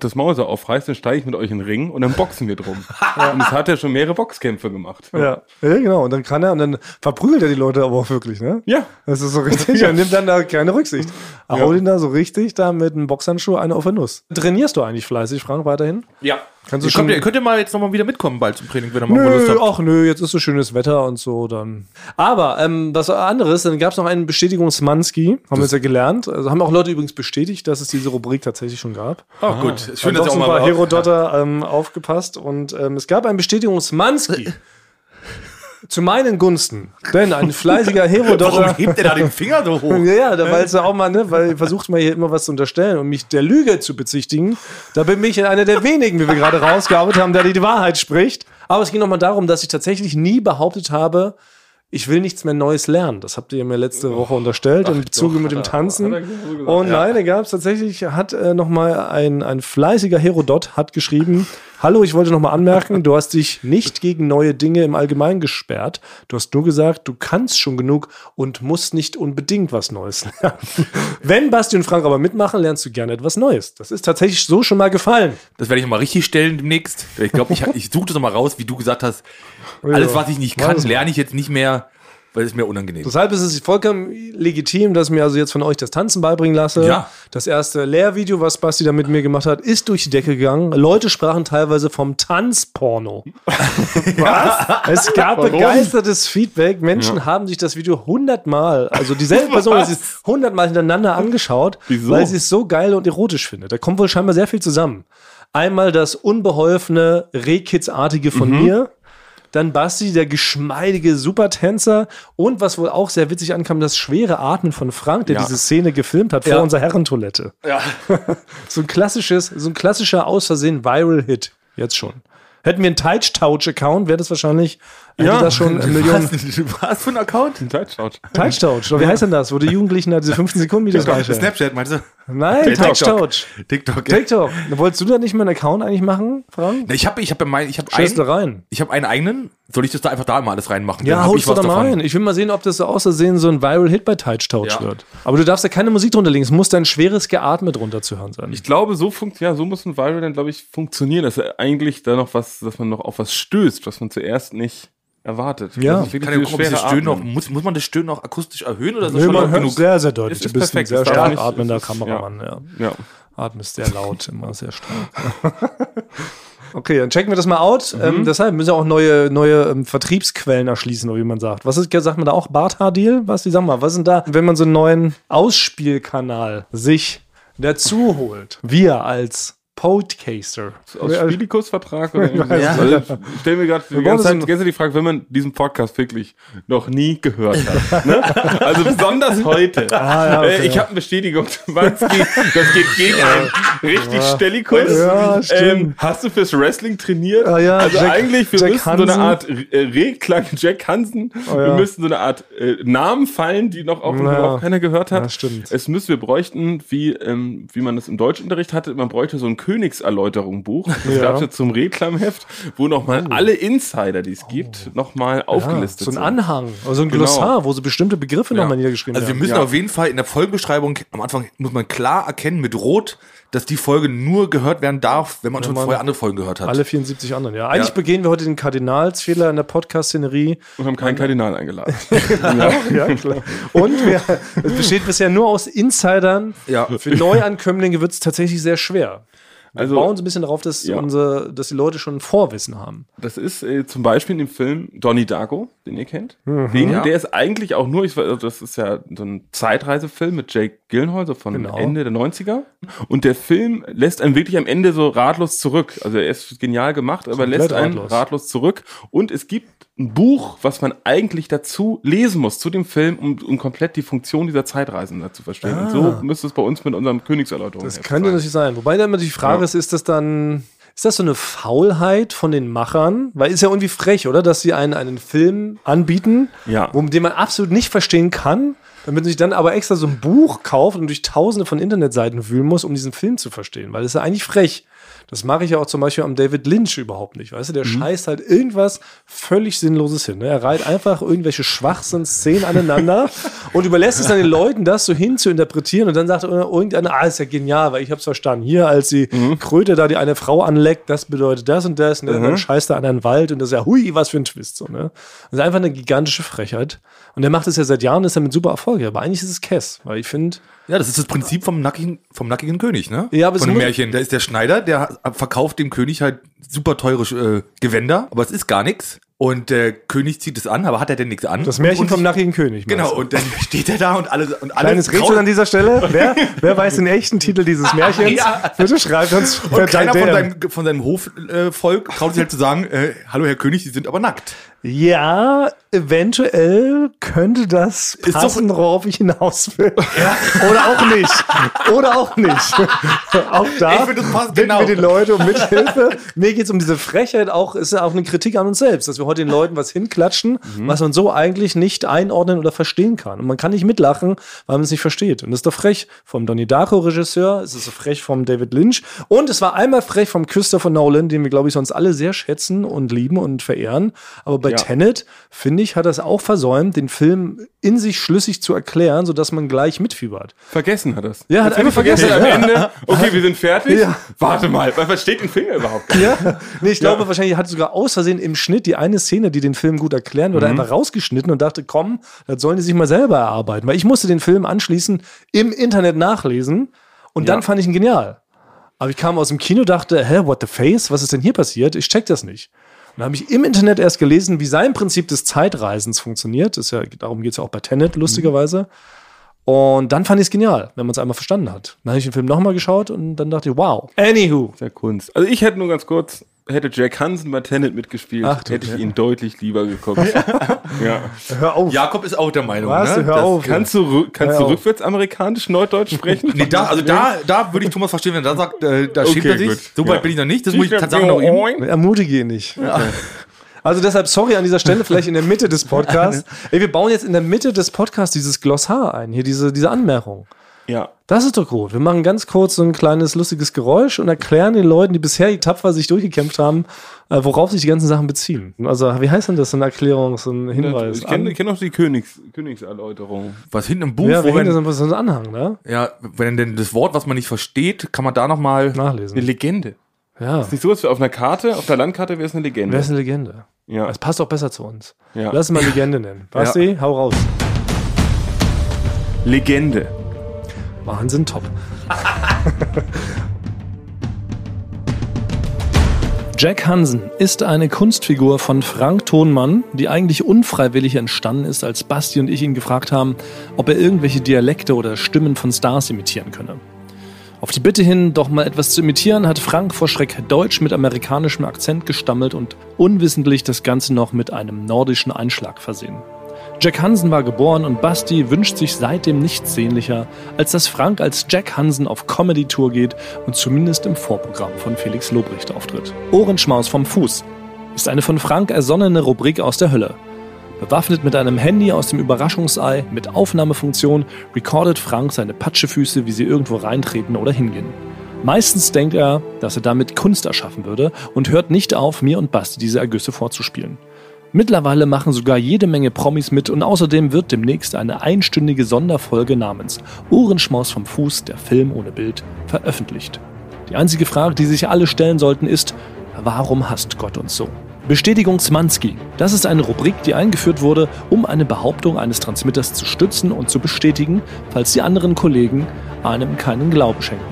das Maul so aufreißt, dann steige ich mit euch in den Ring und dann boxen wir drum. Und das hat er schon mehrere Boxkämpfe gemacht. Ja. ja, genau. Und dann kann er, und dann verprügelt er die Leute aber auch wirklich, ne? Ja. Das ist so richtig. Er nimmt dann da keine Rücksicht. Er Ja. haut ihn da so richtig da mit einem Boxhandschuh eine auf der Nuss. Trainierst du eigentlich fleißig, Frank, weiterhin? Ja. Kannst du schon- könnt, ihr könnt ihr mal jetzt nochmal wieder mitkommen bald zum Training, wenn ihr mal Lust Nö, habt. ach nö, jetzt ist so schönes Wetter und so dann. Aber ähm, was anderes, dann gab es noch einen Bestätigungsmanski, haben wir jetzt ja gelernt. Also haben auch Leute übrigens bestätigt, dass es diese Rubrik tatsächlich schon gab. Ach gut, schön, dass ihr auch ein paar mal... Herodotter ähm, aufgepasst und ähm, es gab einen Bestätigungsmanski. zu meinen Gunsten. Denn ein fleißiger Warum Herodotter. hebt er da den Finger so hoch? Ja, ja, da weil es ja auch mal, ne, weil versucht mal hier immer was zu unterstellen und mich der Lüge zu bezichtigen. Da bin ich einer der wenigen, wie wir gerade rausgearbeitet haben, der die Wahrheit spricht. Aber es ging nochmal darum, dass ich tatsächlich nie behauptet habe, ich will nichts mehr Neues lernen. Das habt ihr mir letzte Woche unterstellt im Zuge mit dem Tanzen. Und nein, da gab es tatsächlich, hat äh, nochmal ein, ein fleißiger Herodot hat geschrieben, Hallo, ich wollte nochmal anmerken, du hast dich nicht gegen neue Dinge im Allgemeinen gesperrt. Du hast nur gesagt, du kannst schon genug und musst nicht unbedingt was Neues lernen. Wenn Basti und Frank aber mitmachen, lernst du gerne etwas Neues. Das ist tatsächlich so schon mal gefallen. Das werde ich mal richtig stellen demnächst. Ich glaube, ich, ich suche das noch mal raus, wie du gesagt hast. Alles, was ich nicht kann, lerne ich jetzt nicht mehr, weil es mir unangenehm ist. Deshalb ist es vollkommen legitim, dass ich mir also jetzt von euch das Tanzen beibringen lasse. Ja. Das erste Lehrvideo, was Basti da mit mir gemacht hat, ist durch die Decke gegangen. Leute sprachen teilweise vom Tanzporno. was? Es gab begeistertes Feedback. Menschen haben sich das Video hundertmal, also dieselbe Person hat sich hundertmal hintereinander angeschaut, Wieso? weil sie es so geil und erotisch findet. Da kommt wohl scheinbar sehr viel zusammen. Einmal das unbeholfene Rehkids-artige von mir. Dann Basti, der geschmeidige Supertänzer. Und was wohl auch sehr witzig ankam, das schwere Atmen von Frank, der Ja. diese Szene gefilmt hat vor unserer Herrentoilette. Ja. so ein klassisches, so ein klassischer aus Versehen Viral-Hit. Jetzt schon. Hätten wir einen Touch-Touch-Account, wäre das wahrscheinlich, hätte das schon Millionen. Was, was für ein Account? Touch-Touch. Touch-Touch, oder wie heißt denn das? Wo die Jugendlichen da diese 15 Sekunden Videos reinstellen? Snapchat, meinst du? Nein. Touch-Touch. TikTok, ja. TikTok. Wolltest du da nicht mal einen Account eigentlich machen, Frank? Na, Ich habe ich hab ja mein, ich hab einen, rein. ich hab einen eigenen. Soll ich das da einfach da mal alles reinmachen? Ja, haut's ich da mal davon. rein. Ich will mal sehen, ob das so außersehen so ein Viral-Hit bei Touch Touch Ja. wird. Aber du darfst ja keine Musik drunter legen. Es muss dein schweres Geatme drunter zu hören sein. Ich glaube, so funkt, ja, so muss ein Viral dann, glaube ich, funktionieren, dass er eigentlich da noch was, dass man noch auf was stößt, was man zuerst nicht erwartet. Ja. Das ist Kann ja das schwere Stöhnen noch, Atmen. muss, muss man das Stöhnen noch akustisch erhöhen oder ist das Nee, schon man hört genug? sehr, sehr deutlich. Es ist du bist ein perfekt, sehr stark atmender ist- Kameramann. Ja. Ja. Atmest sehr laut, immer sehr stark. okay, dann checken wir das mal out. Ähm, deshalb müssen wir auch neue, neue ähm, Vertriebsquellen erschließen, oder wie man sagt. Was ist, sagt man da auch Barthaar-Deal? Was, die sag mal, was ist denn da, wenn man so einen neuen Ausspielkanal sich dazu holt? Wir als Podcaster. Aus Spielikusvertrag oder irgendwas? weiß Also, ich stell mir gerade die ganze Zeit ganze die Frage, wenn man diesen Podcast wirklich noch nie gehört hat. ne? Also besonders heute. Ah, ja, okay, äh, ich ja. habe eine Bestätigung. Das geht gegen einen richtig Stellikus. Ja, ähm, hast du fürs Wrestling trainiert? Ah, ja, also Jack- eigentlich, wir Jack müssten so eine Hansen. Art äh, Rehklang Jack Hansen. ja. Wir müssten so eine Art äh, Namen fallen, die noch auch, Ja. auch keiner gehört hat. Ja, stimmt. Es müsste, wir bräuchten, wie, ähm, wie man das im Deutschunterricht hatte, man bräuchte so ein Königserläuterung-Buch. Das Ja. Oh. gab es ja zum Reklamheft, wo nochmal alle Insider, die es gibt, nochmal Ja, aufgelistet so ein sind. Anhang, also ein Genau. Glossar, wo so bestimmte Begriffe Ja. nochmal niedergeschrieben Also wir werden. müssen Ja. auf jeden Fall in der Folgenbeschreibung, am Anfang muss man klar erkennen mit Rot, dass die Folge nur gehört werden darf, wenn man schon man vorher andere Folgen gehört hat. Alle 74 anderen, ja. Eigentlich Ja. begehen wir heute den Kardinalsfehler in der Podcast-Szenerie. Und haben keinen Kardinal eingeladen. Ja, klar. Und wir, es besteht bisher nur aus Insidern. Ja. Für Neuankömmlinge wird es tatsächlich sehr schwer. Wir Also- bauen so ein bisschen darauf, dass, Ja. unsere, dass die Leute schon ein Vorwissen haben. Das ist äh, zum Beispiel in dem Film Donnie Darko, den ihr kennt. Mhm. Den, Ja. Der ist eigentlich auch nur, ich, weiß, das ist ja so ein Zeitreisefilm mit Jake Gyllenhaal, so von Genau. Ende der 90er. Und der Film lässt einen wirklich am Ende so ratlos zurück. Also er ist genial gemacht, aber Komplett lässt einen ratlos. ratlos. zurück. Und es gibt ein Buch, was man eigentlich dazu lesen muss, zu dem Film, um, um komplett die Funktion dieser Zeitreisen da zu verstehen. Und so müsste es bei uns mit unserem Königserläuterung Ah. Das sein. könnte natürlich sein. Wobei dann immer die Frage Ja. ist, ist das dann, ist das so eine Faulheit von den Machern? Weil ist ja irgendwie frech, oder? Dass sie einen, einen Film anbieten, Ja. wo, den man absolut nicht verstehen kann, damit sich dann aber extra so ein Buch kauft und durch tausende von Internetseiten wühlen muss, um diesen Film zu verstehen. Weil das ist ja eigentlich frech. Das mache ich ja auch zum Beispiel am David Lynch überhaupt nicht. Weißt du, der scheißt halt irgendwas völlig Sinnloses hin. Ne? Er reiht einfach irgendwelche Schwachsinn-Szenen aneinander und überlässt es dann den Leuten, das so hin zu interpretieren. Und dann sagt irgendeiner, ah, ist ja genial, weil ich hab's verstanden. Hier, als die Kröte da die eine Frau anleckt, das bedeutet das und das. Und dann scheißt er an einen Wald und das ist ja, hui, was für ein Twist. So, ne? Das ist einfach eine gigantische Frechheit. Und der macht es ja seit Jahren, ist er mit super Erfolg. Aber eigentlich ist es Kess, weil ich finde, Ja, das ist das Prinzip vom nackigen, vom nackigen König, ne? Ja, aber Von dem Märchen. Da ist der Schneider, der verkauft dem König halt super teure äh, Gewänder, aber es ist gar nichts. Und der König zieht es an, aber hat er denn nichts an? Das Märchen und, vom nackigen König. Genau, du? und dann steht er da und alle und alle Kleines Rätsel an dieser Stelle. Wer, wer weiß den echten Titel dieses Märchens? Ja. Bitte schreibt uns. und keiner von seinem, von seinem Hofvolk äh, traut sich halt zu sagen, äh, hallo Herr König, Sie sind aber nackt. Ja, eventuell könnte das Ist doch- passen, worauf ich hinaus will. Oder auch nicht. Oder auch nicht. auch da bitten genau. wir die Leute um Mithilfe. Mir geht es um diese Frechheit auch, ist ja auch eine Kritik an uns selbst, dass wir heute den Leuten was hinklatschen, Mhm. was man so eigentlich nicht einordnen oder verstehen kann. Und man kann nicht mitlachen, weil man es nicht versteht. Und das ist doch frech vom Donnie Darko-Regisseur, es ist so frech vom David Lynch und es war einmal frech vom Christopher Nolan, den wir, glaube ich, sonst alle sehr schätzen und lieben und verehren. Aber bei Ja. Tenet, finde ich, hat er es auch versäumt, den Film in sich schlüssig zu erklären, sodass man gleich mitfiebert. Vergessen hat das. Ja, hat einfach vergessen, Am ja. Ende, okay, wir sind fertig. Ja. Warte mal, was versteht ein Finger überhaupt? nicht? Ja, nee, ich glaube, wahrscheinlich hat sogar aus Versehen im Schnitt die eine Szene, die den Film gut erklären würde, einfach rausgeschnitten und dachte, komm, das sollen die sich mal selber erarbeiten. Weil ich musste den Film anschließend im Internet nachlesen und dann fand ich ihn genial. Aber ich kam aus dem Kino, dachte, hä, what the face? Was ist denn hier passiert? Ich check das nicht. Und dann habe ich im Internet erst gelesen, wie sein Prinzip des Zeitreisens funktioniert. Das ist ja, darum geht es ja auch bei Tenet, lustigerweise. Und dann fand ich es genial, wenn man es einmal verstanden hat. Dann habe ich den Film nochmal geschaut und dann dachte ich, wow. Anywho. Der Kunst. Also ich hätte nur ganz kurz, hätte Jack Hansen bei Tenet mitgespielt, Ach hätte ich ja. ihn deutlich lieber geguckt. ja. Hör auf. Jakob ist auch der Meinung, Was? ne? Hör Das- auf. Kannst du, kannst Hör du auf. rückwärts amerikanisch Neudeutsch sprechen? Nee, da, also da, da würde ich Thomas verstehen, wenn er da sagt, äh, da Okay, er sich. So weit Ja. bin ich noch nicht. Das muss ich tatsächlich noch ihm. Ermutige ihn nicht. Also deshalb, sorry an dieser Stelle, vielleicht in der Mitte des Podcasts. Ey, wir bauen jetzt in der Mitte des Podcasts dieses Glossar ein, hier diese, diese Anmerkung. Ja. Das ist doch gut. Wir machen ganz kurz so ein kleines lustiges Geräusch und erklären den Leuten, die bisher tapfer sich durchgekämpft haben, äh, worauf sich die ganzen Sachen beziehen. Also, wie heißt denn das? So eine Erklärung, so ein Hinweis? Ich kenne kenn auch die Königs, Königserläuterung. Was hinten im Buch, ja, wir wo wenn, das so ein Anhang, ne? ja, wenn denn das Wort, was man nicht versteht, kann man da nochmal. Eine Nachlesen. Legende. Ja. Ist nicht so, als wir auf einer Karte, auf der Landkarte wäre es eine Legende. Wer ist eine Legende? ja. Das passt auch besser zu uns. Ja. Lass es mal Legende nennen. Basti, hau raus. Legende. Wahnsinn, top. Jack Hansen ist eine Kunstfigur von Frank Thonmann, die eigentlich unfreiwillig entstanden ist, als Basti und ich ihn gefragt haben, ob er irgendwelche Dialekte oder Stimmen von Stars imitieren könne. Auf die Bitte hin, doch mal etwas zu imitieren, hat Frank vor Schreck Deutsch mit amerikanischem Akzent gestammelt und unwissentlich das Ganze noch mit einem nordischen Einschlag versehen. Jack Hansen war geboren und Basti wünscht sich seitdem nichts sehnlicher, als dass Frank als Jack Hansen auf Comedy-Tour geht und zumindest im Vorprogramm von Felix Lobrecht auftritt. Ohrenschmaus vom Fuß ist eine von Frank ersonnene Rubrik aus der Hölle. Bewaffnet mit einem Handy aus dem Überraschungsei mit Aufnahmefunktion recordet Frank seine Patschefüße, wie sie irgendwo reintreten oder hingehen. Meistens denkt er, dass er damit Kunst erschaffen würde und hört nicht auf, mir und Basti diese Ergüsse vorzuspielen. Mittlerweile machen sogar jede Menge Promis mit und außerdem wird demnächst eine einstündige Sonderfolge namens Ohrenschmaus vom Fuß, der Film ohne Bild, veröffentlicht. Die einzige Frage, die sich alle stellen sollten, ist, warum hasst Gott uns so? Bestätigung Zmanski. Das ist eine Rubrik, die eingeführt wurde, um eine Behauptung eines Transmitters zu stützen und zu bestätigen, falls die anderen Kollegen einem keinen Glauben schenken.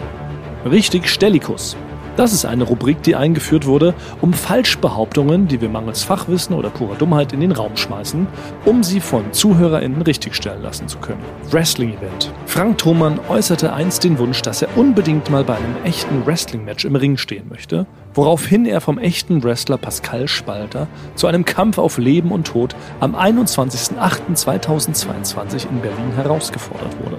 Richtig Stellikus. Das ist eine Rubrik, die eingeführt wurde, um Falschbehauptungen, die wir mangels Fachwissen oder purer Dummheit in den Raum schmeißen, um sie von ZuhörerInnen richtigstellen lassen zu können. Wrestling-Event. Frank Thoman äußerte einst den Wunsch, dass er unbedingt mal bei einem echten Wrestling-Match im Ring stehen möchte, woraufhin er vom echten Wrestler Pascal Spalter zu einem Kampf auf Leben und Tod am 21.08.2022 in Berlin herausgefordert wurde.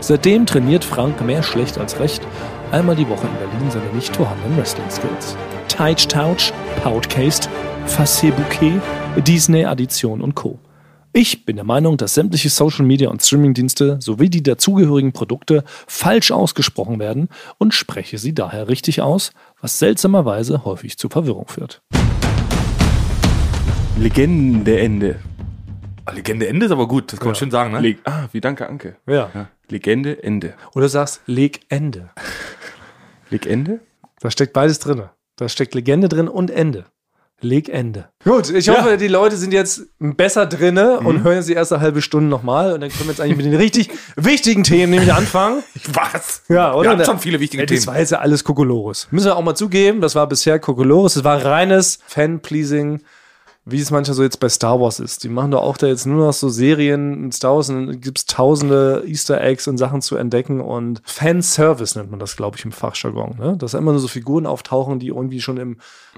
Seitdem trainiert Frank mehr schlecht als recht, einmal die Woche in Berlin seine nicht vorhandenen Wrestling-Skills. Teich Touch, Podcast, Fassé Bouquet, Disney Addition und Co. Ich bin der Meinung, dass sämtliche Social Media und Streamingdienste sowie die dazugehörigen Produkte falsch ausgesprochen werden und spreche sie daher richtig aus, was seltsamerweise häufig zu Verwirrung führt. Legendeende. Ah, Legende Ende ist aber gut, das kann man schön sagen, ne? Leg ah, wie danke Anke. Ja. Legende Ende. Oder sagst Leg Ende. Legende? Da steckt beides drin. Da steckt Legende drin und Ende. Leg Ende. Gut, ich hoffe, die Leute sind jetzt besser drinne und hören jetzt die erste halbe Stunde nochmal und dann können wir jetzt eigentlich mit den richtig wichtigen Themen nämlich anfangen. Was? Ja, oder? Wir haben schon viele wichtige Ja, das Themen. war jetzt ja alles Kokolores. Müssen wir auch mal zugeben, das war bisher Kokolores. Es war reines Fan-Pleasing wie es manchmal so jetzt bei Star Wars ist. Die machen doch auch da jetzt nur noch so Serien in Star Wars und dann gibt es tausende Easter Eggs und Sachen zu entdecken und Fanservice nennt man das, glaube ich, im Fachjargon. Ne? Dass da immer nur so Figuren auftauchen, die irgendwie schon im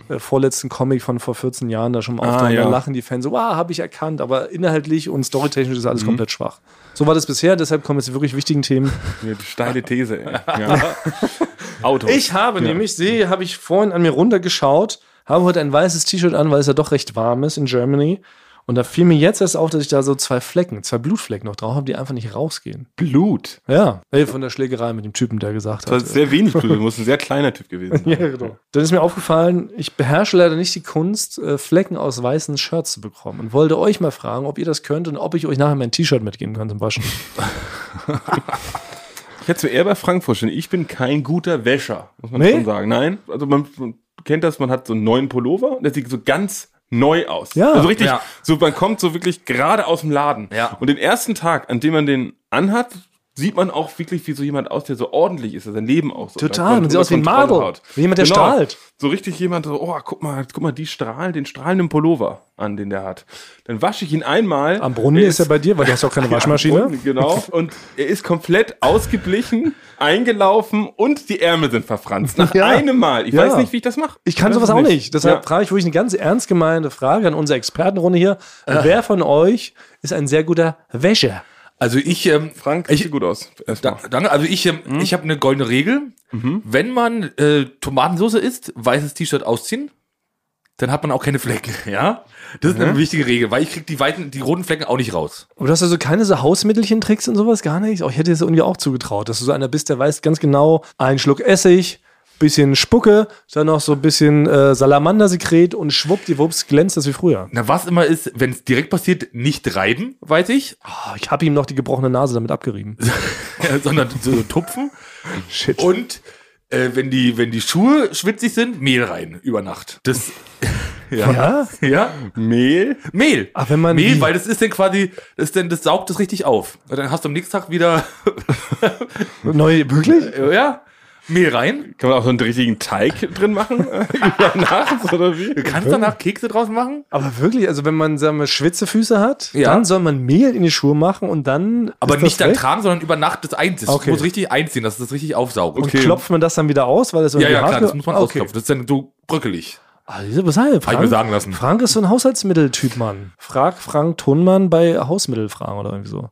äh, vorletzten Comic von vor 14 Jahren da schon mal auftauchen. ja. Dann lachen die Fans so, wow, habe ich erkannt, aber inhaltlich und storytechnisch ist alles komplett schwach. So war das bisher, deshalb kommen jetzt die wirklich wichtigen Themen. Ja, die steile These, ey. Ja. Autos. Ich habe nämlich, sehe, habe ich vorhin an mir runtergeschaut, habe heute ein weißes T-Shirt an, weil es ja doch recht warm ist in Germany. Und da fiel mir jetzt erst auf, dass ich da so zwei Flecken, zwei Blutflecken noch drauf habe, die einfach nicht rausgehen. Blut. Ja, ey, von der Schlägerei mit dem Typen, der gesagt Das hat. ist sehr wenig Blut. Du musst ein sehr kleiner Typ gewesen sein. Ja, genau. Dann ist mir aufgefallen, ich beherrsche leider nicht die Kunst, äh, Flecken aus weißen Shirts zu bekommen und wollte euch mal fragen, ob ihr das könnt und ob ich euch nachher mein T-Shirt mitgeben kann zum Waschen. Ich hätte so eher bei Frank vorstellen. Ich bin kein guter Wäscher, muss man Nee? schon sagen. Nein, also man, man kennt das, man hat so einen neuen Pullover und der sieht so ganz neu aus. Ja. Also richtig, Ja. so man kommt so wirklich gerade aus dem Laden. Ja. Und den ersten Tag, an dem man den anhat, sieht man auch wirklich wie so jemand aus, der so ordentlich ist, der sein Leben auch so Total, man sieht aus wie ein hat. Wie jemand, der strahlt. So richtig jemand so, oh, guck mal, guck mal, die strahlen, den strahlenden Pullover an, den der hat. Dann wasche ich ihn einmal. Am Brunnen Er ist er bei dir, weil du hast auch keine Waschmaschine. Und, genau. Und er ist komplett ausgeblichen, eingelaufen und die Ärmel sind verfranst. Nach Ja. einem Mal. Ich Ja. weiß nicht, wie ich das mache. Ich kann weiß sowas auch nicht. Deshalb Ja. frage ich wirklich eine ganz ernst gemeinte Frage an unsere Expertenrunde hier. Wer von euch ist ein sehr guter Wäscher? Also ich, ähm, Frank, ich, sieht gut aus. Da, danke. Also ich, ähm, ich habe eine goldene Regel. Wenn man äh, Tomatensauce isst, weißes T-Shirt ausziehen, dann hat man auch keine Flecken. Ja, das ist eine wichtige Regel, weil ich krieg die weiten, die roten Flecken auch nicht raus. Und du hast also keine so Hausmittelchen-Tricks und sowas gar nicht? Oh, ich hätte es irgendwie auch zugetraut, dass du so einer bist, der weiß ganz genau, ein Schluck Essig, bisschen Spucke, dann noch so ein bisschen äh, Salamandersekret und schwuppdiwupps glänzt das wie früher. Na, was immer ist, wenn es direkt passiert, nicht reiben, weiß ich, Oh, ich habe ihm noch die gebrochene Nase damit abgerieben. sondern so tupfen. Shit. Und äh, wenn die, wenn die Schuhe schwitzig sind, Mehl rein über Nacht. Das, ja, Ja? ja, Mehl. Mehl. Ach, wenn man Mehl, weil das ist dann quasi, das, ist dann, das saugt das richtig auf. Und dann hast du am nächsten Tag wieder, Neu, wirklich? ja, Mehl rein. Kann man auch so einen richtigen Teig drin machen? Über nachts oder wie? Du kannst danach Kekse draus machen. Aber wirklich, also wenn man sagen wir, Schwitzefüße hat, Ja. dann soll man Mehl in die Schuhe machen und dann. Aber nicht dann tragen, sondern über Nacht das einziehen. Das Okay. muss richtig einziehen, dass es das richtig aufsaugt. Und klopft man das dann wieder aus, weil das Ja, irgendwie ja, klar, hart das muss man okay. ausklopfen. Das ist dann so bröckelig. Ah, diese was heißt, Hab ich mir sagen lassen. Frank ist so ein Haushaltsmitteltyp, Mann. Frag Frank Thunmann bei Hausmittelfragen oder irgendwie so.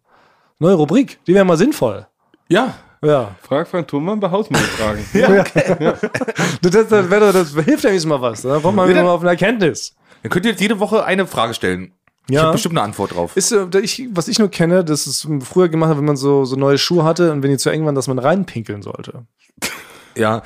Neue Rubrik, die wäre mal sinnvoll. Ja. Ja. Frag Frank Thunmann bei Hausmittelfragen. Das, das, das, wäre- das hilft ja nicht mal was. Da kommt man wieder mal auf eine Erkenntnis. Dann könnt ihr jetzt jede Woche eine Frage stellen. Ich Ja. habe bestimmt eine Antwort drauf. Ist, äh, ich, was ich nur kenne, das ist früher gemacht hat, wenn man so, so neue Schuhe hatte und wenn die zu eng waren, dass man reinpinkeln sollte. Ja.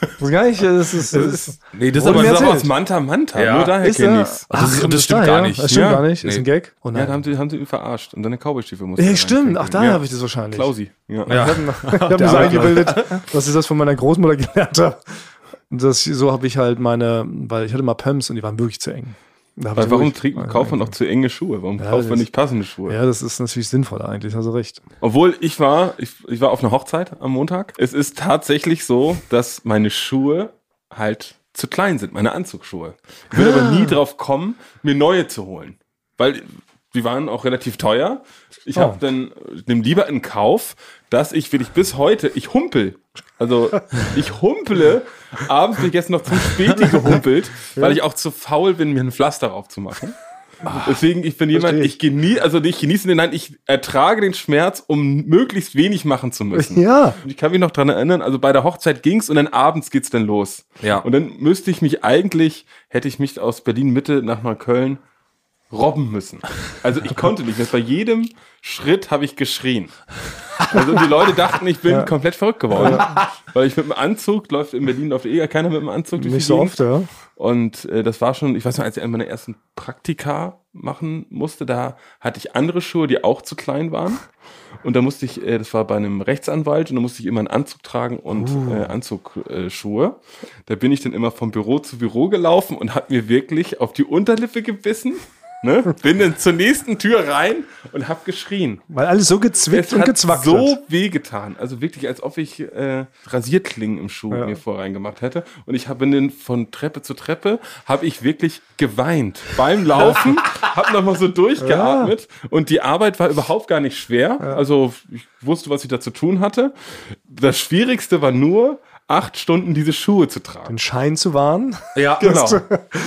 Das ist gar nicht, das ist, das ist Nee, das ist aber Das ist aus Manta Manta. Ja. Nur daher ist kenne ich's. Ach, das- kommt das es stimmt daher? gar nicht. Das stimmt Ja. gar nicht. Ist Nee. ein Gag? Oh Ja, nein. da haben sie, haben sie ihn verarscht. Und deine Cowboy-Stiefel musste Ja, er stimmt. Ach, daher ja. habe ich das wahrscheinlich. Klausi. Ja. Ja. Ich habe mir so eingebildet, dass ich das von meiner Großmutter gelernt habe. Das, so habe ich halt meine, weil ich hatte mal Pumps und die waren wirklich zu eng. Weil warum trinkt, kauft man auch zu enge Schuhe? Warum Ja, kauft man nicht passende Schuhe? Ja, das ist natürlich sinnvoll eigentlich, hast du recht. Obwohl ich war, ich, ich war auf einer Hochzeit am Montag. Es ist tatsächlich so, dass meine Schuhe halt zu klein sind, meine Anzugsschuhe. Ich würde aber nie drauf kommen, mir neue zu holen. Weil die waren auch relativ teuer. Ich Oh. habe dann, nimm lieber in Kauf, dass ich wirklich bis heute, ich humpel. Also ich humple, abends bin ich jetzt noch zum Späti gehumpelt, weil ich auch zu faul bin, mir ein Pflaster draufzumachen. Deswegen, ich bin jemand, ich. ich genieße, also nicht genieße den, nein, ich ertrage den Schmerz, um möglichst wenig machen zu müssen. Ja. Und ich kann mich noch dran erinnern, also bei der Hochzeit ging's und dann abends geht's dann los. Ja. Und dann müsste ich mich eigentlich, hätte ich mich aus Berlin Mitte nach Neukölln robben müssen. Also ich konnte nicht. mehr. Bei jedem Schritt habe ich geschrien. Also die Leute dachten, ich bin komplett verrückt geworden. Weil ich mit dem Anzug, läuft in Berlin läuft eh keiner mit dem Anzug durch Nicht so oft, ja. Und äh, das war schon, ich weiß noch, als ich meine ersten Praktika machen musste, da hatte ich andere Schuhe, die auch zu klein waren. Und da musste ich, äh, das war bei einem Rechtsanwalt, und da musste ich immer einen Anzug tragen und äh, Anzugschuhe. Äh, Schuhe. da bin ich dann immer vom Büro zu Büro gelaufen und habe mir wirklich auf die Unterlippe gebissen Ne? Bin dann zur nächsten Tür rein und hab geschrien. Weil alles so gezwickt Es und hat gezwackt so wird. wehgetan. Also wirklich, als ob ich äh, Rasierklingen im Schuh mir vor reingemacht hätte. Und ich habe dann von Treppe zu Treppe, habe ich wirklich geweint. Beim Laufen, habe nochmal so durchgeatmet. Und die Arbeit war überhaupt gar nicht schwer. Also ich wusste, was ich da zu tun hatte. Das Schwierigste war nur, acht Stunden diese Schuhe zu tragen. Den Schein zu wahren. Ja, Genau.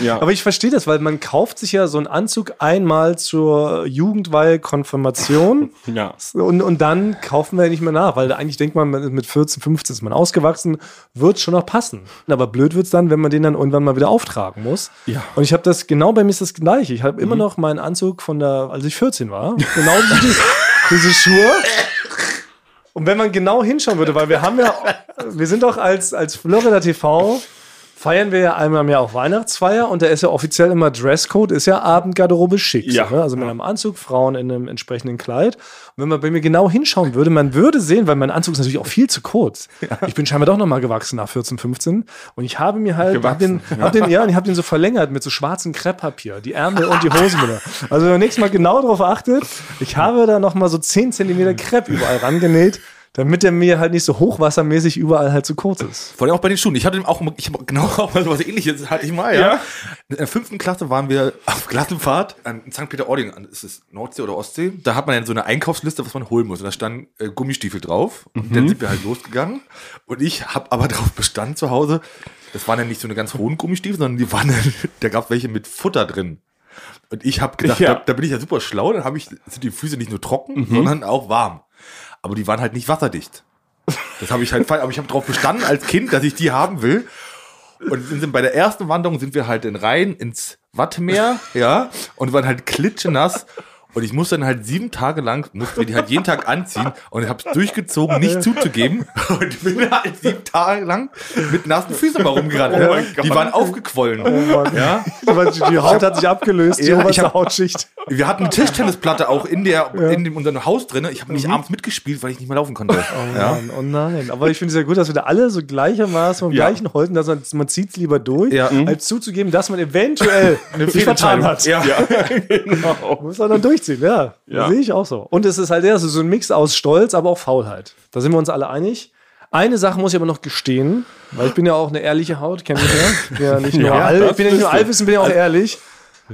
Ja. Aber ich verstehe das, weil man kauft sich ja so einen Anzug einmal zur Jugendweihe, Konfirmation ja. und, und dann kaufen wir ja nicht mehr nach, weil eigentlich denkt man, mit 14, 15 ist man ausgewachsen, wird schon noch passen. Aber blöd wird's dann, wenn man den dann irgendwann mal wieder auftragen muss. Ja. Mhm. Und ich habe das, genau bei mir ist das gleiche. Ich habe immer noch meinen Anzug von der, als ich 14 war. Genau diese, diese Schuhe. Und wenn man genau hinschauen würde, weil wir haben ja, wir sind doch als, als Florida TV, feiern wir ja einmal im Jahr auch Weihnachtsfeier und da ist ja offiziell immer Dresscode, ist ja Abendgarderobe schick. Ja. So, ne? Also mit einem Anzug, Frauen in einem entsprechenden Kleid. Und wenn man bei mir genau hinschauen würde, man würde sehen, weil mein Anzug ist natürlich auch viel zu kurz. Ich bin scheinbar doch nochmal gewachsen nach 14, 15 und ich habe mir halt, hab den, hab den, ja, und ich habe den so verlängert mit so schwarzem Krepppapier, die Ärmel und die Hosen wieder. Also wenn man nächstes Mal genau darauf achtet, ich habe da nochmal so 10 Zentimeter Krepp überall rangenäht, damit der mir halt nicht so hochwassermäßig überall halt zu kurz ist. Vor allem auch bei den Schuhen. Ich hatte auch, ich hab genau auch mal so was ähnliches hatte ich mal, ja. Ja. In der fünften Klasse waren wir auf Klassenfahrt an St. Peter-Ording, ist es Nordsee oder Ostsee? Da hat man dann so eine Einkaufsliste, was man holen muss. Und da stand äh, Gummistiefel drauf. Und dann sind wir halt losgegangen. Und ich habe aber darauf bestanden zu Hause, das waren ja nicht so eine ganz hohen Gummistiefel, sondern die waren dann, da gab welche mit Futter drin. Und ich habe gedacht, Ja. da, da bin ich ja super schlau, dann habe ich, sind die Füße nicht nur trocken, sondern auch warm. Aber die waren halt nicht wasserdicht. Das habe ich halt, aber ich habe darauf bestanden als Kind, dass ich die haben will. Und sind bei der ersten Wanderung sind wir halt in Rhein ins Wattemeer, ja, und waren halt klitschenass. Und ich musste dann halt sieben Tage lang, mussten wir die halt jeden Tag anziehen und ich habe es durchgezogen, nicht zuzugeben. Und bin halt sieben Tage lang mit nassen Füßen mal rumgerannt. Oh ja. Die waren aufgequollen. ja. Die Haut hat sich abgelöst, die Ja, oberste hab- Hautschicht. Wir hatten eine Tischtennisplatte auch in der in dem, unserem Haus drin. Ich habe nicht abends mitgespielt, weil ich nicht mehr laufen konnte. ja. Mann, oh nein. Aber ich finde es ja gut, dass wir da alle so gleichermaßen vom Ja. gleichen Holten, dass man, man zieht es lieber durch, Ja. als zuzugeben, dass man eventuell sich vertan hat. Ja. Muss man dann durchziehen, ja. Ja. Sehe ich auch so. Und es ist halt ja, so ein Mix aus Stolz, aber auch Faulheit. Da sind wir uns alle einig. Eine Sache muss ich aber noch gestehen, weil ich bin ja auch eine ehrliche Haut, kenn mich ja. Ich bin ja nicht nur, Ja, das ich bin ja nicht nur bist du. Allwissen, bin ja auch ehrlich.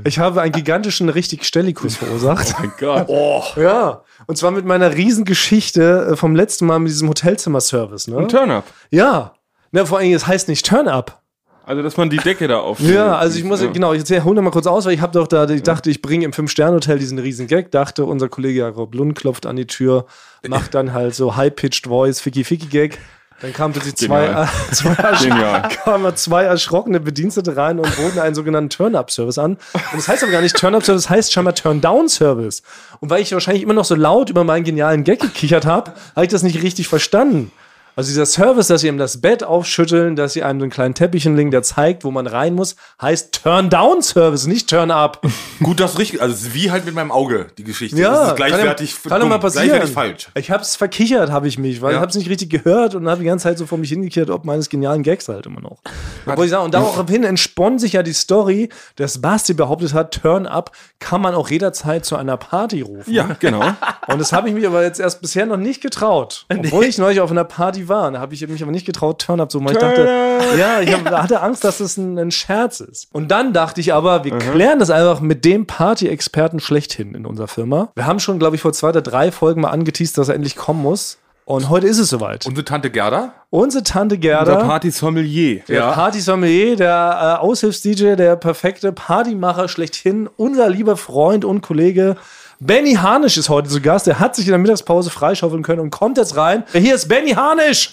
Ich habe einen gigantischen richtig Stellikus verursacht. Mein Gott. Ja. Und zwar mit meiner Riesengeschichte äh, vom letzten Mal mit diesem Hotelzimmer-Service. Ne? Turn-up. Ja. Na, vor allem, es heißt nicht Turn-up. Also, dass man die Decke da auf. Ja, also ich muss, Ja. genau, ich erzähl, hol noch mal kurz aus, weil ich habe doch da, ich dachte, ich bringe im Fünf-Sterne-Hotel diesen riesen Gag, dachte, unser Kollege Jakob Lund klopft an die Tür, macht dann halt so High-Pitched Voice, Ficky-Ficky-Gag. Dann kamen plötzlich zwei, zwei, kamen zwei erschrockene Bedienstete rein und boten einen sogenannten Turn-Up-Service an. Und das heißt aber gar nicht Turn-Up-Service, das heißt scheinbar Turn-Down-Service. Und weil ich wahrscheinlich immer noch so laut über meinen genialen Gag gekichert habe, habe ich das nicht richtig verstanden. Also dieser Service, dass sie ihm das Bett aufschütteln, dass sie einem so einen kleinen Teppich hinlegen, der zeigt, wo man rein muss, heißt Turn-Down-Service, nicht Turn-Up. Gut, das ist richtig. Also wie halt mit meinem Auge, die Geschichte. Ja, das ist gleichwertig kann, ja- kann doch mal passieren. Gleichwertig falsch. Ich hab's verkichert, habe ich mich, weil Ja. ich hab's nicht richtig gehört und habe die ganze Zeit so vor mich hingekichert, ob meines genialen Gags halt immer noch. Obwohl ich sage, und daraufhin entspann sich ja die Story, dass Basti behauptet hat, Turn Up kann man auch jederzeit zu einer Party rufen. Ja, genau. Und das habe ich mich aber jetzt erst bisher noch nicht getraut. Obwohl ich neulich auf einer Party war. Da habe ich mich aber nicht getraut, Turn Up zu machen. Ich dachte, ja, ich hab, hatte Angst, dass das ein, ein Scherz ist. Und dann dachte ich aber, wir klären das einfach mit dem Party-Experten schlechthin in unserer Firma. Wir haben schon, glaube ich, vor zwei oder drei Folgen mal angeteased, dass er endlich kommen muss. Und heute ist es soweit. Unsere Tante Gerda. Unsere Tante Unser Gerda, Party-Sommelier. der Party-Sommelier, der äh, Aushilfs-DJ, der perfekte Partymacher schlechthin, unser lieber Freund und Kollege Benny Harnisch ist heute zu Gast. Der hat sich in der Mittagspause freischaufeln können und kommt jetzt rein. Hier ist Benny Harnisch.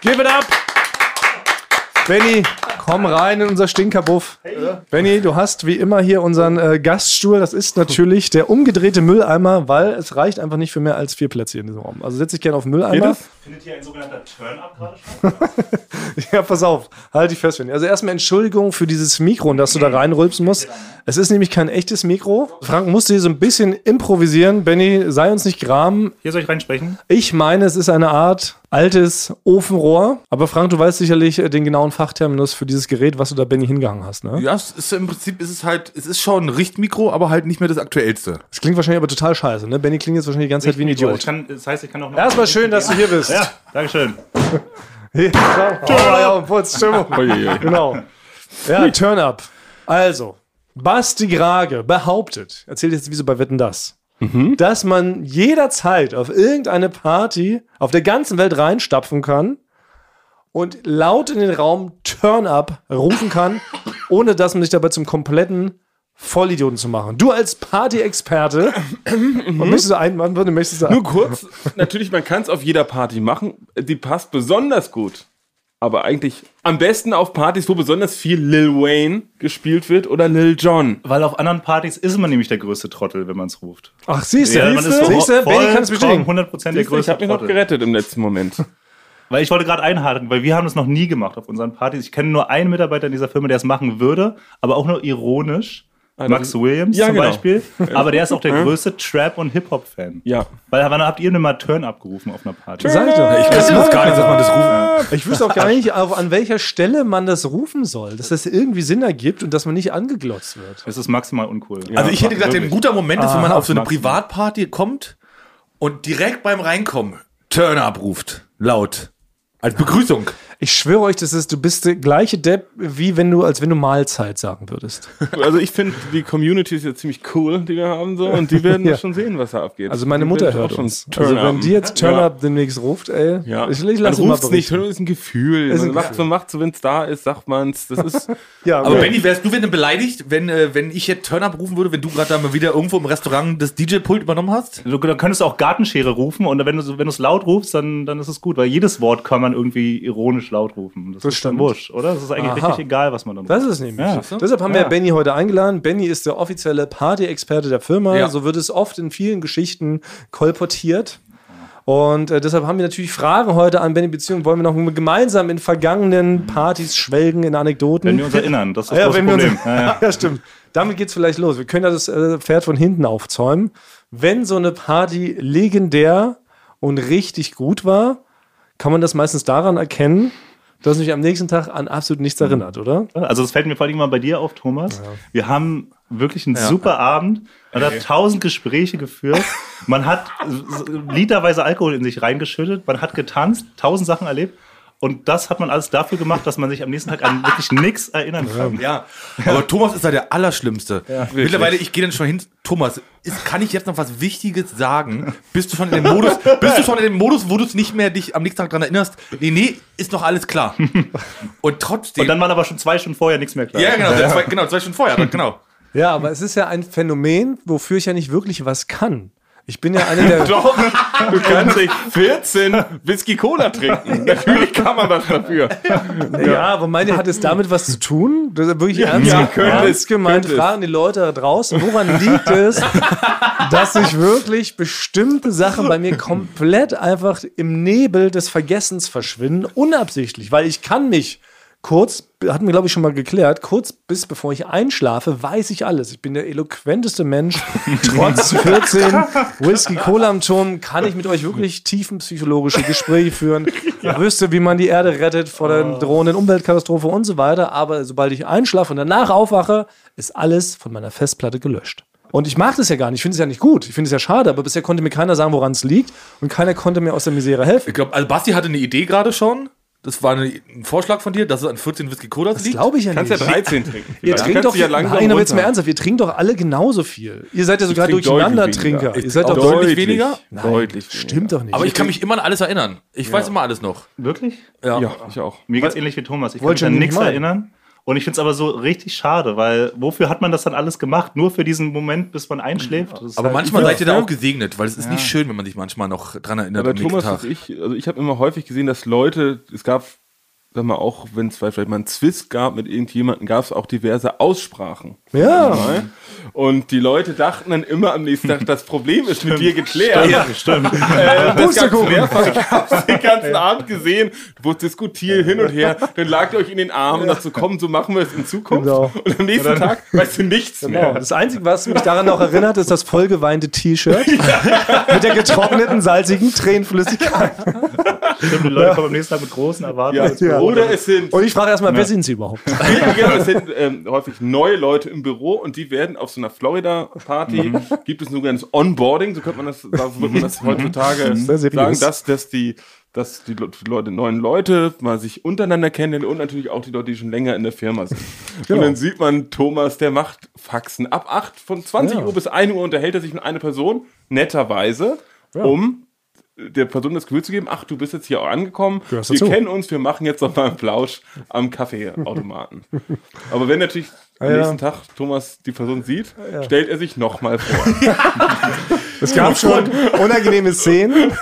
Give it up. Benny, komm rein in unser Stinkerbuff. Benny, du hast wie immer hier unseren äh, Gaststuhl. Das ist natürlich der umgedrehte Mülleimer, weil es reicht einfach nicht für mehr als vier Plätze hier in diesem Raum. Also setz dich gerne auf den Mülleimer. Findet hier ein sogenannter Turn-up gerade statt? Ja, pass auf, halt dich fest. Benny. Also erstmal Entschuldigung für dieses Mikro, in das du da reinrülpsen musst. Es ist nämlich kein echtes Mikro. Frank musste hier so ein bisschen improvisieren. Benny, sei uns nicht gram. Hier soll ich reinsprechen? Ich meine, es ist eine Art altes Ofenrohr. Aber Frank, du weißt sicherlich äh, den genauen Fachterminus für dieses Gerät, was du da Benny hingehangen hast, ne? Ja, es ist im Prinzip ist es halt, es ist schon ein Richtmikro, aber halt nicht mehr das aktuellste. Das klingt wahrscheinlich aber total scheiße, ne? Benny klingt jetzt wahrscheinlich die ganze Zeit wie ein Ich Idiot. kann, das heißt, ich kann auch noch. Erstmal schön, dass du hier bist. Ja, Dankeschön. Hier, oh, ja, und Putz, Stimmung. Genau. Ja, Turn Up. Also, Basti Grage behauptet, erzählt jetzt wie so bei Wetten das, dass man jederzeit auf irgendeine Party auf der ganzen Welt reinstapfen kann und laut in den Raum Turn Up rufen kann, ohne dass man sich dabei zum kompletten Vollidioten zu machen. Du als Party-Experte, und möchtest du einwandern, möchtest du Nur kurz, natürlich, man kann es auf jeder Party machen. Die passt besonders gut. Aber eigentlich am besten auf Partys, wo besonders viel Lil Wayne gespielt wird oder Lil Jon. Weil auf anderen Partys ist man nämlich der größte Trottel, wenn man es ruft. Ach, siehst du, Ja, man ist so siehst du, Benny kann es bestätigen. 100% der Ich größte habe mich noch gerettet im letzten Moment. Weil ich wollte gerade einhaken, weil wir haben das noch nie gemacht auf unseren Partys. Ich kenne nur einen Mitarbeiter in dieser Firma, der es machen würde, aber auch nur ironisch. Das Max Williams Ja, zum genau. Beispiel. Aber der ist auch der größte Trap- und Hip-Hop-Fan. Ja. Weil wann habt ihr denn mal Turn abgerufen auf einer Party? Sag ich doch. Ich wusste das gar nicht, dass man das rufen. Ich wüsste auch gar nicht, auf, an welcher Stelle man das rufen soll, dass das irgendwie Sinn ergibt und dass man nicht angeglotzt wird. Es ist maximal uncool. Also ich hätte gedacht, ein guter Moment ist, wenn man Aha, auf so eine maximal. Privatparty kommt und direkt beim Reinkommen Turn abruft. Laut. Als Begrüßung. Ich schwöre euch, das ist, du bist der gleiche Depp, wie wenn du, als wenn du Mahlzeit sagen würdest. Also ich finde, die Community ist ja ziemlich cool, die wir haben so. Und die werden Ja. schon sehen, was da abgeht. Also meine Die Mutter hört auch schon uns. Turn Also wenn die jetzt Turn Ja. Up demnächst ruft, ey, Ja. ich, ich lasse mal ruft's nicht, berichten. das ist ein Gefühl. Ist ein man macht so, macht so, wenn es da ist, sagt man es. Das ist Ja, Aber. Benny, wärst du denn beleidigt, wenn, äh, wenn ich jetzt Turn abrufen würde, wenn du gerade da mal wieder irgendwo im Restaurant das DJ-Pult übernommen hast? Du, dann könntest du auch Gartenschere rufen und wenn du so- wenn du es laut rufst, dann, dann ist es gut, weil jedes Wort kann man irgendwie ironisch laut rufen. Das, Das ist dann stimmt. wurscht, oder? Das ist eigentlich Aha. richtig egal, was man dann Das ruft. ist nämlich. Ja. Deshalb haben wir Benny heute eingeladen. Benny ist der offizielle Party-Experte der Firma. Ja. So wird es oft in vielen Geschichten kolportiert. Und äh, deshalb haben wir natürlich Fragen heute an Benny, beziehungsweise wollen wir noch gemeinsam in vergangenen Partys schwelgen, in Anekdoten. Wenn wir uns erinnern, das ist das ja, große wir uns, Problem. Ja, ja. ja, stimmt. Damit geht's vielleicht los. Wir können ja das äh, Pferd von hinten aufzäumen. Wenn so eine Party legendär und richtig gut war, kann man das meistens daran erkennen, dass mich am nächsten Tag an absolut nichts erinnert, oder? Also das fällt mir vor allem mal bei dir auf, Thomas. Wir haben wirklich einen super Abend. Man hat tausend Gespräche geführt. Man hat literweise Alkohol in sich reingeschüttet. Man hat getanzt, tausend Sachen erlebt. Und das hat man alles dafür gemacht, dass man sich am nächsten Tag an wirklich nichts erinnern kann. Ja, aber Thomas ist da der Allerschlimmste. Mittlerweile, ich gehe dann schon hin. Thomas, ist, kann ich jetzt noch was Wichtiges sagen? Bist du schon in dem Modus, bist du schon in dem Modus, wo du es nicht mehr dich am nächsten Tag dran erinnerst? Nee, nee, ist noch alles klar. Und trotzdem. Und dann waren aber schon zwei Stunden vorher nichts mehr klar. ja, genau, Zwei, genau, zwei Stunden vorher, genau. Ja, aber es ist ja ein Phänomen, wofür ich ja nicht wirklich was kann. Ich bin ja einer der. Doch, du kannst nicht 14 Whisky Cola trinken. Natürlich kann man was dafür. ja, aber meine hat es damit was zu tun? Das ist wirklich ernst, ja, könnte es, ernst gemeint. Fragen die Leute da draußen, woran liegt es, dass sich wirklich bestimmte Sachen bei mir komplett einfach im Nebel des Vergessens verschwinden, unabsichtlich, weil ich kann mich kurz, hatten wir glaube ich schon mal geklärt, kurz bis bevor ich einschlafe, weiß ich alles. Ich bin der eloquenteste Mensch. Trotz 14 Whisky Cola am Turm kann ich mit euch wirklich tiefenpsychologische Gespräche führen. Ich wüsste, wie man die Erde rettet vor der drohenden Umweltkatastrophe und so weiter. Aber sobald ich einschlafe und danach aufwache, ist alles von meiner Festplatte gelöscht. Und ich mag das ja gar nicht. Ich finde es ja nicht gut. Ich finde es ja schade, aber bisher konnte mir keiner sagen, woran es liegt. Und keiner konnte mir aus der Misere helfen. Ich glaube, also Basti hatte eine Idee gerade schon. Das war eine, ein Vorschlag von dir, dass es an 14 Whisky Colas Das liegt. glaube ich ja Du kannst ja nicht. 13 trinken. Ihr trinkt kannst doch, ja langsam nein, aber jetzt mal ernsthaft, ihr trinkt doch alle genauso viel. Ihr seid ja sogar trink Durcheinander-Trinker. deutlich Ihr seid auch doch deutlich weniger? Deutlich Stimmt doch nicht. Aber ich kann mich immer an alles erinnern. Ich weiß immer alles noch. Wirklich? Ja. Ja, ich auch. Mir geht's ähnlich wie Thomas. Ich kann Wollte mich an nichts nicht erinnern. Und ich finde es aber so richtig schade, weil wofür hat man das dann alles gemacht? Nur für diesen Moment, bis man einschläft? Aber halt- manchmal seid ihr da auch gesegnet, weil es ist nicht schön, wenn man sich manchmal noch dran erinnert Aber Thomas ich, also ich habe immer häufig gesehen, dass Leute, es gab, sag mal, auch wenn es vielleicht mal einen Zwist gab mit irgendjemandem, gab es auch diverse Aussprachen. Ja. Mal. Und die Leute dachten dann immer am nächsten Tag, das Problem ist mit dir geklärt. Ja, stimmt. Äh, das gab's mehrfach. Ich hab's den ganzen Abend gesehen. Du wurdest diskutiert hin und her. Dann lag ihr euch in den Armen und dachte so, komm, so machen wir es in Zukunft. Genau. Und am nächsten Tag weißt du nichts Genau. mehr. Das Einzige, was mich daran noch erinnert, ist das vollgeweinte T-Shirt mit der getrockneten, salzigen Tränenflüssigkeit. Stimmt, die Leute kommen am nächsten Tag mit großen Erwartungen. ins Büro. Oder es sind, Und ich frage erstmal, wer sind sie überhaupt? genau, es sind ähm, häufig neue Leute im Büro und die werden auf so einer Florida-Party, gibt es ein sogenanntes Onboarding, so könnte man das, so würde man das heutzutage Sehr seriös. sagen, dass, dass die dass die Le- Leute, neuen Leute mal sich untereinander kennen und natürlich auch die Leute, die schon länger in der Firma sind. Und dann sieht man Thomas, der macht Faxen. Ab 8, von 20 Ja. Uhr bis 1 Uhr unterhält er sich mit einer Person, netterweise, um der Person das Gefühl zu geben, ach, du bist jetzt hier auch angekommen, wir kennen uns, wir machen jetzt noch mal einen Plausch am Kaffeeautomaten. Aber wenn natürlich am Ja. nächsten Tag Thomas die Person sieht, stellt er sich nochmal vor. Es gab schon unangenehme Szenen.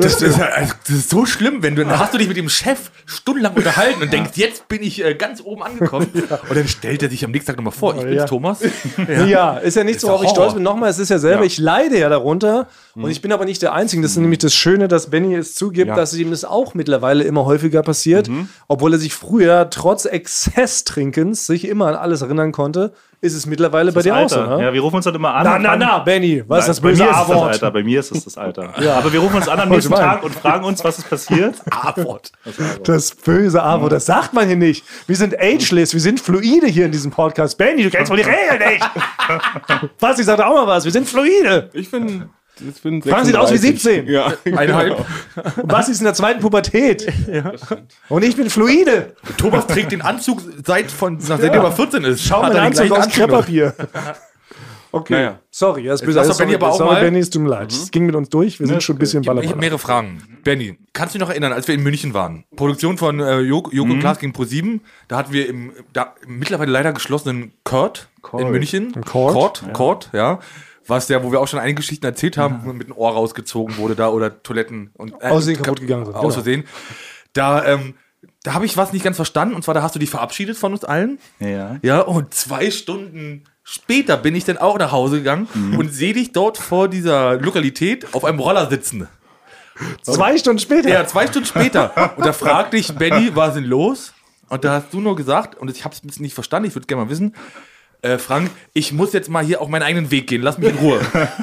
Das, das, ist ja- also, das ist so schlimm, wenn du, dann hast du dich mit dem Chef stundenlang unterhalten und denkst, jetzt bin ich äh, ganz oben angekommen. Und dann stellt er sich am nächsten Tag nochmal vor, ich bin's Ja. Thomas. Ja. ist ja nichts, Ist worauf ja ich stolz bin. Nochmal, es ist ja selber, ich leide ja darunter und ich bin aber nicht der Einzige. Das ist nämlich das Schöne, dass Benny es zugibt, Ja. dass ihm das auch mittlerweile immer häufiger passiert, obwohl er sich früher trotz Exzesstrinkens sich immer an alles erinnern konnte, ist es mittlerweile bei Das dir auch so, Alter. ne? Ja, wir rufen uns dann immer an. Na, na, na, Benny, was ist das Bei böse mir ist es das A-Wort? Alter. Bei mir ist es das Alter. Aber wir rufen uns an am nächsten ich. Tag und fragen uns, was ist passiert. A-Wort. Das böse A-Wort, das sagt man hier nicht. Wir sind ageless, wir sind fluide hier in diesem Podcast. Benny, du kennst wohl die Regeln nicht. Basti sagt auch mal was, wir sind fluide. Ich bin, ich bin Frank sieht aus wie 36. 17. Ja, Eineinhalb. Und Basti ist in der zweiten Pubertät. Und ich bin fluide. Thomas trägt den Anzug seit von, seitdem er 14 ist. Schau mal Anzug aus. Krepppapier. Okay, Naja. sorry, das ist doch sorry, Benny aber auch sorry, mal- Benny, es tut mir leid. Es ging mit uns durch, wir sind schon ein bisschen Ich habe mehrere Fragen. Benny, kannst du dich noch erinnern, als wir in München waren? Produktion von äh, Joko, Joko Klaas gegen Pro7. Da hatten wir im da, mittlerweile leider geschlossenen Kurt in München. Court? Court, Court, ja. Was der, wo wir auch schon einige Geschichten erzählt haben, wo mit dem Ohr rausgezogen wurde da oder Toiletten und äh, Aus Versehen kaputt gegangen sind, Aus genau. Versehen. Da, ähm, da habe ich was nicht ganz verstanden und zwar da hast du dich verabschiedet von uns allen. Ja. Ja, und zwei Stunden später bin ich dann auch nach Hause gegangen und sehe dich dort vor dieser Lokalität auf einem Roller sitzen. Zwei Stunden später. Ja, zwei Stunden später. Und da fragte ich Benny, was ist denn los? Und da hast du nur gesagt, und ich habe es ein bisschen nicht verstanden, ich würde gerne mal wissen, äh, Frank, ich muss jetzt mal hier auf meinen eigenen Weg gehen, lass mich in Ruhe.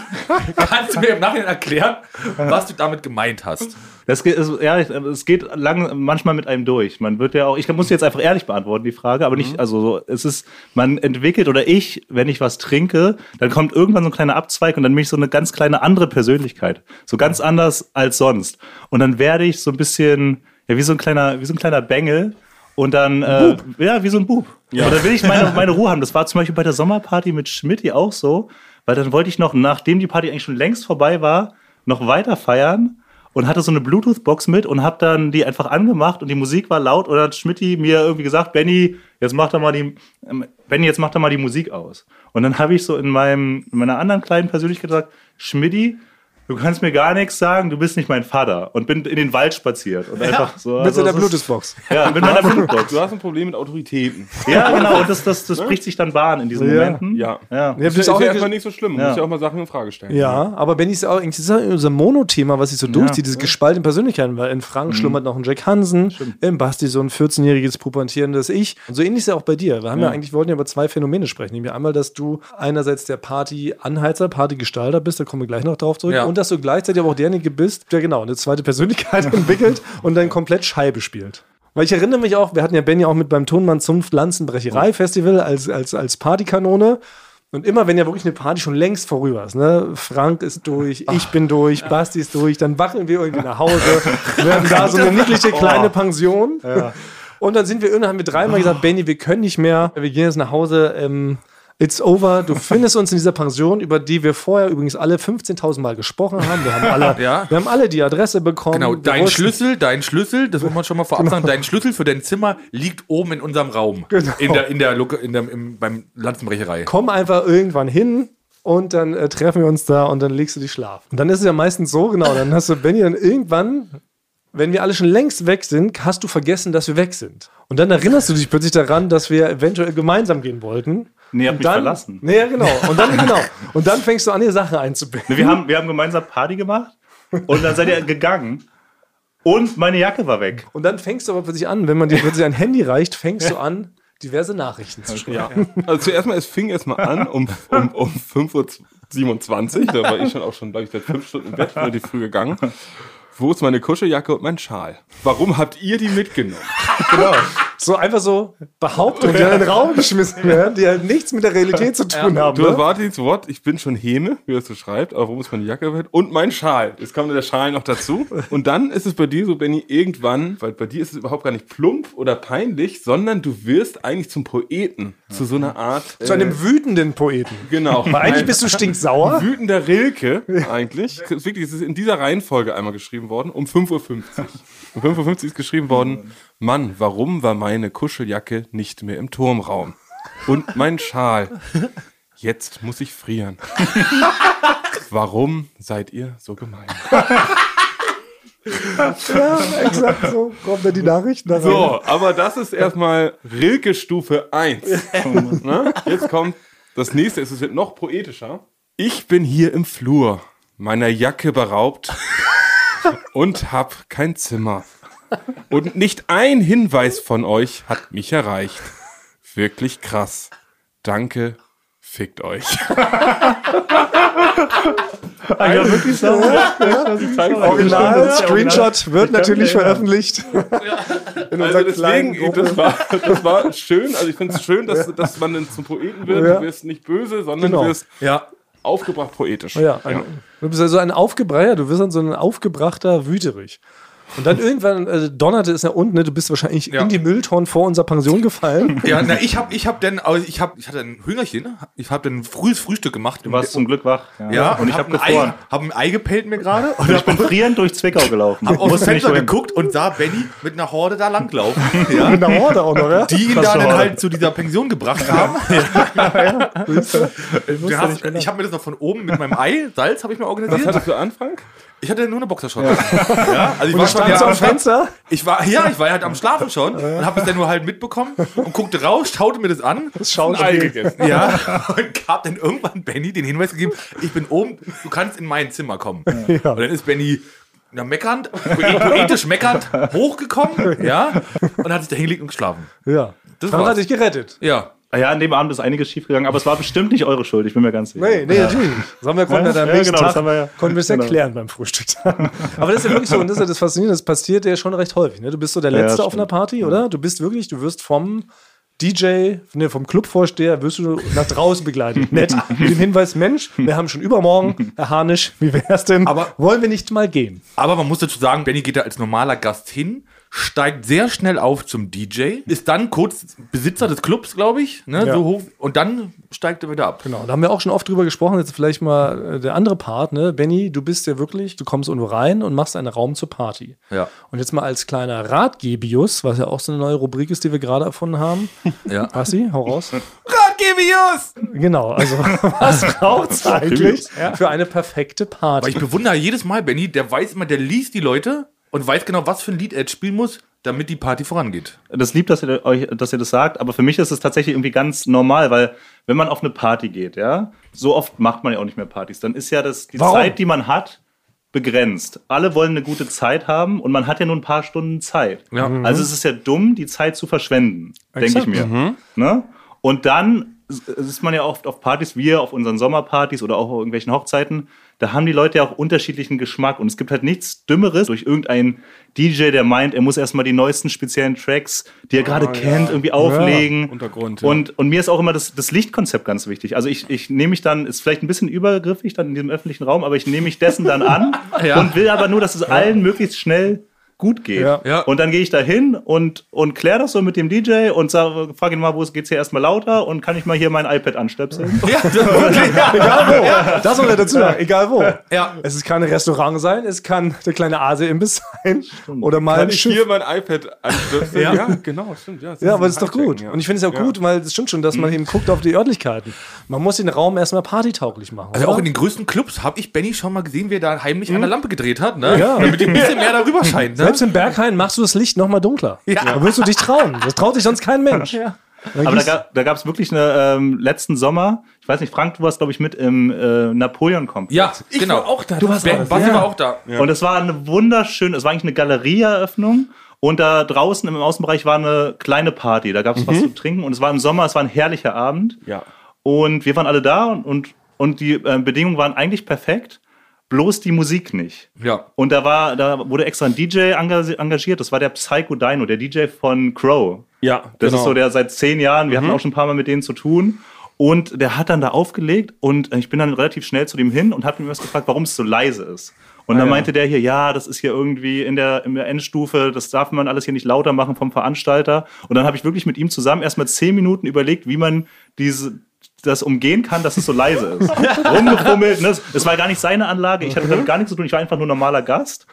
Kannst du mir im Nachhinein erklären, was du damit gemeint hast? Das geht, es, ja, es geht lang, manchmal mit einem durch. Man wird ja auch, ich muss jetzt einfach ehrlich beantworten, die Frage, aber nicht, also so, es ist, man entwickelt oder ich, wenn ich was trinke, dann kommt irgendwann so ein kleiner Abzweig und dann bin ich so eine ganz kleine andere Persönlichkeit. So ganz anders als sonst. Und dann werde ich so ein bisschen, ja, wie so ein kleiner, wie so ein kleiner Bengel. Und dann, äh, ja, wie so ein Bub. Ja. Und dann will ich meine, meine Ruhe haben. Das war zum Beispiel bei der Sommerparty mit Schmidt auch so, weil dann wollte ich noch, nachdem die Party eigentlich schon längst vorbei war, noch weiter feiern und hatte so eine Bluetooth-Box mit und habe dann die einfach angemacht und die Musik war laut und dann hat Schmidti mir irgendwie gesagt, Benny, jetzt mach doch mal die, ähm, Benny, jetzt mach doch mal die Musik aus. Und dann habe ich so in meinem, in meiner anderen kleinen Persönlichkeit gesagt, Schmidti, du kannst mir gar nichts sagen, du bist nicht mein Vater. Und bin in den Wald spaziert. Und einfach so. Mit also es ist- Bluetooth-Box. Ja, mit meiner Bluetooth-Box. Du hast ein Problem mit Autoritäten. Ja, genau. Und das, das, das bricht sich dann Bahn in diesen Ja. Momenten. Ja. Ja. Ja, Das das ist, ist auch ja erstmal nicht so schlimm. Man Ja. muss ja auch mal Sachen in Frage stellen. Ja, aber Benny ist ja auch, das ist ja unser Mono-Thema, was sich so durchzieht, diese gespaltene Persönlichkeiten, weil in Frank schlummert noch ein Jack Hansen, im Basti so ein 14-jähriges pubertierendes Ich. Und so ähnlich ist ja auch bei dir. Wir haben ja, eigentlich, wir wollten ja über zwei Phänomene sprechen. Nämlich einmal, dass du einerseits der Party-Anheizer, Partygestalter bist, da kommen wir gleich noch drauf zurück, Ja. Und dass du gleichzeitig aber auch derjenige bist, der genau eine zweite Persönlichkeit entwickelt und dann komplett Scheibe spielt. Weil ich erinnere mich auch, wir hatten ja Benny auch mit beim Tonmann Zunft Lanzenbrecherei-Festival als, als, als Partykanone. Und immer, wenn ja wirklich eine Party schon längst vorüber ist, ne? Frank ist durch, ich bin durch, Basti ist durch, dann wackeln wir irgendwie nach Hause. Wir haben da so eine niedliche kleine Pension. Und dann sind wir irgendwann, haben wir dreimal gesagt, Benny, wir können nicht mehr, wir gehen jetzt nach Hause, ähm, it's over. Du findest uns in dieser Pension, über die wir vorher übrigens alle 15.000 Mal gesprochen haben. Wir haben alle, Ja. wir haben alle die Adresse bekommen. Genau, dein wussten- Schlüssel, dein Schlüssel, das muss man schon mal vorab sagen, dein Schlüssel für dein Zimmer liegt oben in unserem Raum. Genau. In der, in der, in der, im, beim Lanzenbrecherei. komm einfach irgendwann hin und dann äh, treffen wir uns da und dann legst du dich schlafen. Und dann ist es ja meistens so, genau, dann hast du Benny dann irgendwann, wenn wir alle schon längst weg sind, hast du vergessen, dass wir weg sind. Und dann erinnerst du dich plötzlich daran, dass wir eventuell gemeinsam gehen wollten. Nee, habt Und mich dann, verlassen. Nee, ja, genau. Und dann, genau. Und dann fängst du an, dir Sachen einzubinden. Nee, Wir haben, wir haben gemeinsam Party gemacht und dann seid ihr gegangen und meine Jacke war weg. Und dann fängst du aber plötzlich an, wenn man dir plötzlich ein Handy reicht, fängst du an, diverse Nachrichten zu schreiben. Ja. Also zuerst mal, es fing erstmal an um, um, um 5.27 Uhr. Da war ich schon auch schon, glaube ich, seit fünf Stunden im Bett, relativ früh gegangen. Wo ist meine Kuscheljacke und mein Schal? Warum habt ihr die mitgenommen? Genau. So einfach so Behauptungen, die in den Raum geschmissen werden, die halt nichts mit der Realität zu tun haben. Du Ne? erwartest Wort, ich bin schon Häme, wie das so schreibt, aber warum ist meine Jacke weit? Und mein Schal. Jetzt kommt der Schal noch dazu. Und dann ist es bei dir so, Benny, irgendwann, weil bei dir ist es überhaupt gar nicht plump oder peinlich, sondern du wirst eigentlich zum Poeten. Zu so einer Art. Zu einem wütenden Poeten. Genau. Weil eigentlich bist du stinksauer. Wütender Rilke, eigentlich. Es Wirklich, es ist in dieser Reihenfolge einmal geschrieben worden, um 5.50 Uhr. Um 5.50 Uhr ist geschrieben worden, Mann, warum war meine Kuscheljacke nicht mehr im Turmraum? Und mein Schal. Jetzt muss ich frieren. Warum seid ihr so gemein? Ja, exakt so. Kommen dann die Nachrichten da rein. So, aber das ist erstmal Rilke Stufe 1. Ne? Jetzt kommt das nächste, es wird noch poetischer. Ich bin hier im Flur, meiner Jacke beraubt und hab kein Zimmer. Und nicht ein Hinweis von euch hat mich erreicht. Wirklich krass. Danke, fickt euch. Ah, ja, wirklich so. Original, Screenshot wird natürlich veröffentlicht. In Also deswegen, das war, das war schön. Also ich finde es schön, dass, dass man dann zum Poeten wird. Ja. Du wirst nicht böse, sondern Genau. du wirst Ja. Aufgebracht poetisch. Ja, ein, du bist also ein Aufgebreier, du bist dann so ein aufgebrachter Wüterich. Und dann irgendwann äh, donnerte es nach unten, ne? du bist wahrscheinlich Ja. in die Mülltonnen vor unserer Pension gefallen. Ja, na, ich hab, ich hab dann, also ich hab, ich hatte ein Hüngerchen, ich hab dann frühes Frühstück gemacht. Du warst zum Glück wach. ja, und ich hab habe ein Ei, gefroren. hab ein Ei gepellt mir gerade und Und ich bin frierend durch Zwickau gelaufen. hab aus dem Fenster geguckt und sah Benny mit einer Horde da langlaufen. Ja. Mit einer Horde auch noch, ja? Die ihn Was da dann Horde? halt zu dieser Pension gebracht haben. Du hast, ich habe mir das noch von oben mit meinem Ei, Salz habe ich mir Was organisiert. hattest du Anfang? Ich hatte nur eine Boxershot. Ja. also ich war schon ja, am Fenster? ich war ja, ich war halt am Schlafen schon und habe es dann nur halt mitbekommen und guckte raus, schaute mir das an. Das schaut Ei gegessen. Ja, und gab dann irgendwann Benny den Hinweis gegeben, ich bin oben, du kannst in mein Zimmer kommen. Und dann ist Benny na, meckernd, poetisch meckernd hochgekommen, ja, und hat sich da hingelegt und geschlafen. Ja. Das war's. hat dich gerettet. Ja. Ah Ja, an dem Abend ist einiges schiefgegangen, aber es war bestimmt nicht eure Schuld, ich bin mir ganz sicher. Nee, nee, natürlich. Das haben wir konnten Ja, ja, am ja, genau, das Tag haben wir ja. konnten wir es Genau. erklären beim Frühstück. Aber das ist ja wirklich so, und das ist ja das Faszinierende, das passiert ja schon recht häufig. Ne? Du bist so der Ja, Letzte das auf einer. Party, oder? Du bist wirklich, du wirst vom DJ, ne, vom Clubvorsteher, wirst du nach draußen begleitet. Nett. Mit dem Hinweis, Mensch, wir haben schon übermorgen, Herr Harnisch, wie wär's denn? Aber- wollen wir nicht mal gehen? Aber man muss dazu sagen, Benny geht da als normaler Gast hin, steigt sehr schnell auf zum DJ, ist dann kurz Besitzer des Clubs, glaube ich, ne, Ja. so hoch, und dann steigt er wieder ab. Genau, da haben wir auch schon oft drüber gesprochen. Jetzt vielleicht mal äh, der andere Part, ne? Benny, du bist ja wirklich, du kommst irgendwo rein und machst einen Raum zur Party. Ja. Und jetzt mal als kleiner Ratgebius, was ja auch so eine neue Rubrik ist, die wir gerade erfunden haben. Ja. Passi, hau raus. Ratgebius! Genau, also was braucht's eigentlich für eine perfekte Party? ich bewundere jedes Mal Benny, der weiß immer, der liest die Leute und weiß genau, was für ein Lied er jetzt spielen muss, damit die Party vorangeht. Das liebt, dass ihr euch, dass ihr das sagt, aber für mich ist es tatsächlich irgendwie ganz normal, weil wenn man auf eine Party geht, ja, so oft macht man ja auch nicht mehr Partys, dann ist ja das die Warum? Zeit, die man hat, begrenzt. Alle wollen eine gute Zeit haben und man hat ja nur ein paar Stunden Zeit. Ja. Also es ist ja dumm, die Zeit zu verschwenden, denke ich mir. Ne? Und dann ist man ja oft auf Partys, wir auf unseren Sommerpartys oder auch auf irgendwelchen Hochzeiten, da haben die Leute ja auch unterschiedlichen Geschmack und es gibt halt nichts Dümmeres durch irgendeinen DJ, der meint, er muss erstmal die neuesten speziellen Tracks, die er gerade kennt, irgendwie auflegen. Untergrund, ja. Und, und mir ist auch immer das, das Lichtkonzept ganz wichtig. Also ich, ich nehme mich dann, ist vielleicht ein bisschen übergriffig dann in diesem öffentlichen Raum, aber ich nehme mich dessen dann an Ja. und will aber nur, dass es allen möglichst schnell gut geht. Ja. Ja. Und dann gehe ich da hin und, und kläre das so mit dem DJ und sage, frage ihn mal, wo es geht's hier erstmal lauter und kann ich mal hier mein iPad anstöpseln? Ja, das wirklich. Egal wo. Das soll er dazu sagen, egal wo. Ja. Es kann ein Restaurant sein, es kann der kleine Asia-Imbiss sein oder mal Kann ich Schiff. hier mein iPad anstöpseln? Ja. ja. genau, stimmt. Ja, Ja, aber das ist doch gut. ja. Und ich finde es auch Ja. gut, weil es stimmt schon, dass man eben guckt auf die Örtlichkeiten. Man muss den Raum erstmal partytauglich machen. Also oder? auch in den größten Clubs habe ich Benny schon mal gesehen, wie er da heimlich an der Lampe gedreht hat, ne? Ja. Damit ein bisschen mehr darüber scheint. Ne? Selbst im Berghain machst du das Licht noch mal dunkler. Ja. Da willst du dich trauen. Das traut sich sonst kein Mensch. Dann Aber da, gab es wirklich eine ähm, letzten Sommer, ich weiß nicht, Frank, du warst, glaube ich, mit im äh, Napoleon-Komplex. Ja, genau. auch da. Du warst Ben, auch- ja. war auch da. Und es war eine wunderschöne, es war eigentlich eine Galerieeröffnung. Und da draußen im Außenbereich war eine kleine Party. Da gab es was zu trinken. Und es war im Sommer, es war ein herrlicher Abend. Ja. Und wir waren alle da und, und, und die äh, Bedingungen waren eigentlich perfekt. Bloß die Musik nicht. Ja. Und da war, da wurde extra ein DJ enga- engagiert, das war der Psycho Dino, der DJ von Crow. Ja, Das genau. ist so der seit zehn Jahren, wir hatten auch schon ein paar Mal mit denen zu tun. Und der hat dann da aufgelegt und ich bin dann relativ schnell zu dem hin und habe ihn erst gefragt, warum es so leise ist. Und dann meinte der hier, ja, das ist hier irgendwie in der, in der Endstufe, das darf man alles hier nicht lauter machen vom Veranstalter. Und dann habe ich wirklich mit ihm zusammen erstmal zehn Minuten überlegt, wie man diese, das umgehen kann, dass es so leise ist. Rumgefummelt. Ne? Es war gar nicht seine Anlage, ich hatte damit gar nichts zu tun, ich war einfach nur normaler Gast.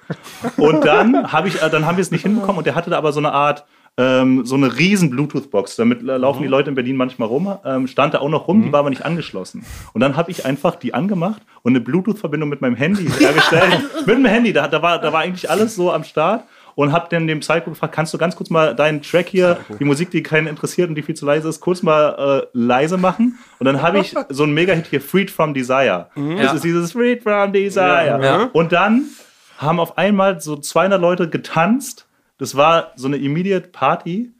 Und dann, hab ich, äh, dann haben wir es nicht hinbekommen und der hatte da aber so eine Art, ähm, so eine riesen Bluetooth-Box. Damit äh, laufen die Leute in Berlin manchmal rum. Ähm, stand da auch noch rum, die war aber nicht angeschlossen. Und dann habe ich einfach die angemacht und eine Bluetooth-Verbindung mit meinem Handy hergestellt. mit dem Handy, da, da, war, da war eigentlich alles so am Start. Und hab dann dem Psycho gefragt, kannst du ganz kurz mal deinen Track hier, die Musik, die keinen interessiert und die viel zu leise ist, kurz mal äh, leise machen. Und dann habe ich so einen Mega-Hit hier, Freed from Desire. Das ist dieses Freed from Desire. Ja. Und dann haben auf einmal so 200 Leute getanzt. Das war so eine immediate Party.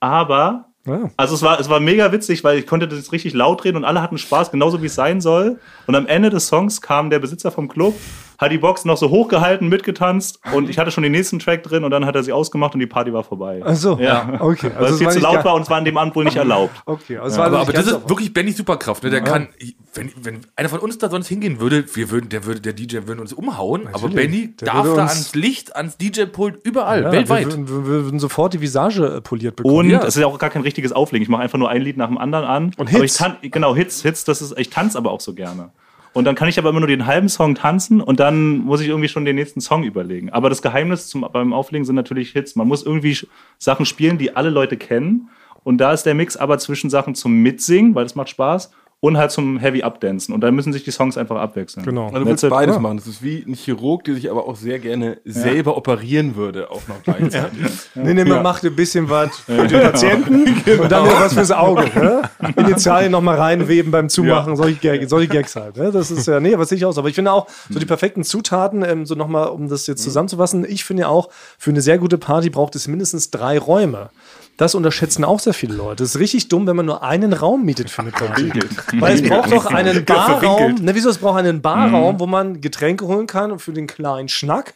Aber, Ja. also es war, es war mega witzig, weil ich konnte das richtig laut reden und alle hatten Spaß, genauso wie es sein soll. Und am Ende des Songs kam der Besitzer vom Club, hat die Box noch so hochgehalten, mitgetanzt und ich hatte schon den nächsten Track drin und dann hat er sie ausgemacht und die Party war vorbei. Ach so, Ja. okay. Weil es viel zu laut war und es war an dem Abend wohl nicht erlaubt. Okay, also war Aber, aber das ist wirklich Bennys Superkraft. Ne? Der kann, wenn, wenn einer von uns da sonst hingehen würde, wir würden, der würde, der DJ würde uns umhauen. Aber Benny Der darf da uns- ans Licht, ans DJ-Pult, überall, Ja, weltweit. Wir, würden- wir würden sofort die Visage äh, poliert bekommen. Und Ja. es ist ja auch gar kein richtiges Auflegen. Ich mache einfach nur ein Lied nach dem anderen an. Und Aber Hits. ich tan genau, Hits, Hits, das ist, ich tanze aber auch so gerne. Und dann kann ich aber immer nur den halben Song tanzen und dann muss ich irgendwie schon den nächsten Song überlegen. Aber das Geheimnis zum, beim Auflegen sind natürlich Hits. Man muss irgendwie Sachen spielen, die alle Leute kennen. Und da ist der Mix aber zwischen Sachen zum Mitsingen, weil das macht Spaß, und halt zum Heavy Updancen. Und dann müssen sich die Songs einfach abwechseln. Genau. Also du willst beides Ja. machen. Das ist wie ein Chirurg, der sich aber auch sehr gerne selber operieren würde, auch noch gleichzeitig. Nee, nee, man macht ein bisschen was für den Patienten und dann wieder was fürs Auge. Ne? Initialien nochmal reinweben beim Zumachen, solche, Gag, solche Gags halt. Ne? Das ist ja, nee, was sehe ich aus. Aber ich finde auch, so die perfekten Zutaten, ähm, so nochmal, um das jetzt zusammenzufassen, ich finde ja auch, für eine sehr gute Party braucht es mindestens drei Räume. Das unterschätzen auch sehr viele Leute. Es ist richtig dumm, wenn man nur einen Raum mietet für eine Party. Weil es braucht doch einen Barraum. Ne, wieso? Es braucht einen Barraum, wo man Getränke holen kann und für den kleinen Schnack.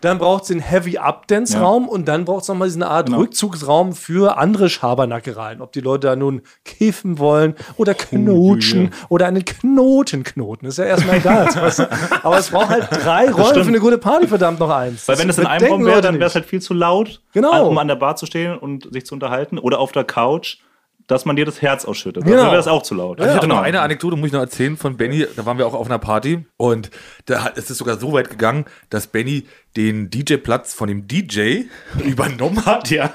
Dann braucht es den Heavy Up-Dance Raum und dann braucht es nochmal diese Art Rückzugsraum für andere Schabernackereien. Ob die Leute da nun kiffen wollen oder knutschen oder einen Knoten knoten. Ist ja erstmal egal. Aber es braucht halt drei Räume für eine gute Party, verdammt noch eins. Weil wenn das in einem Raum wäre, dann wäre es halt viel zu laut, Genau. um an der Bar zu stehen und sich zu unterhalten. Oder auf der Couch, dass man dir das Herz ausschüttet. Genau. Dann wäre das auch zu laut. Also ich hatte noch eine Anekdote, muss ich noch erzählen von Benny. Da waren wir auch auf einer Party und da hat, ist es sogar so weit gegangen, dass Benny den DJ-Platz von dem DJ übernommen hat, ja.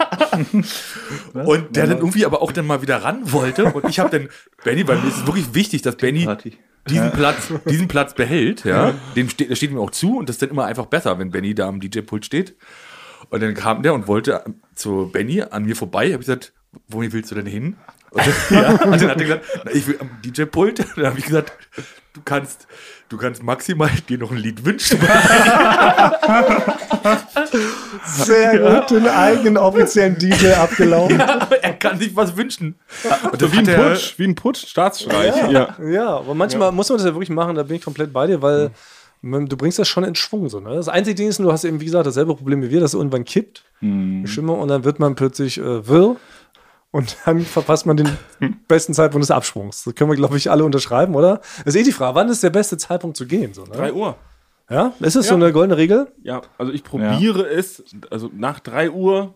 Und der dann irgendwie aber auch dann mal wieder ran wollte. Und ich habe dann Benny, weil mir ist es wirklich wichtig, dass Benny diesen Platz, diesen Platz behält, ja. Dem steht, das steht ihm auch zu und das ist dann immer einfach besser, wenn Benny da am DJ-Pult steht. Und dann kam der und wollte zu Benny an mir vorbei. Habe ich gesagt, wo willst du denn hin? Und, ja, und dann hat er gesagt, na, ich will am DJ-Pult. Dann habe ich gesagt, du kannst, du kannst maximal dir noch ein Lied wünschen. sehr gut den eigenen offiziellen DJ abgelaufen. Aber er kann sich was wünschen. Und dann Wie ein er, Putsch, wie ein Putsch, Staatsstreich. Ja. Ja, aber manchmal muss man das ja wirklich machen, da bin ich komplett bei dir, weil man- du bringst das schon in Schwung. So, ne? Das einzige Ding ist, du hast eben, wie gesagt, dasselbe Problem wie wir, dass es irgendwann kippt, die Stimmung, und dann wird man plötzlich äh, wirr und dann verpasst man den besten Zeitpunkt des Absprungs. Das können wir, glaube ich, alle unterschreiben, oder? Das ist eh die Frage, wann ist der beste Zeitpunkt zu gehen? So, ne? 3 Uhr. Ja? Ist das so Ja. eine goldene Regel? Ja, also ich probiere es, also nach 3 Uhr,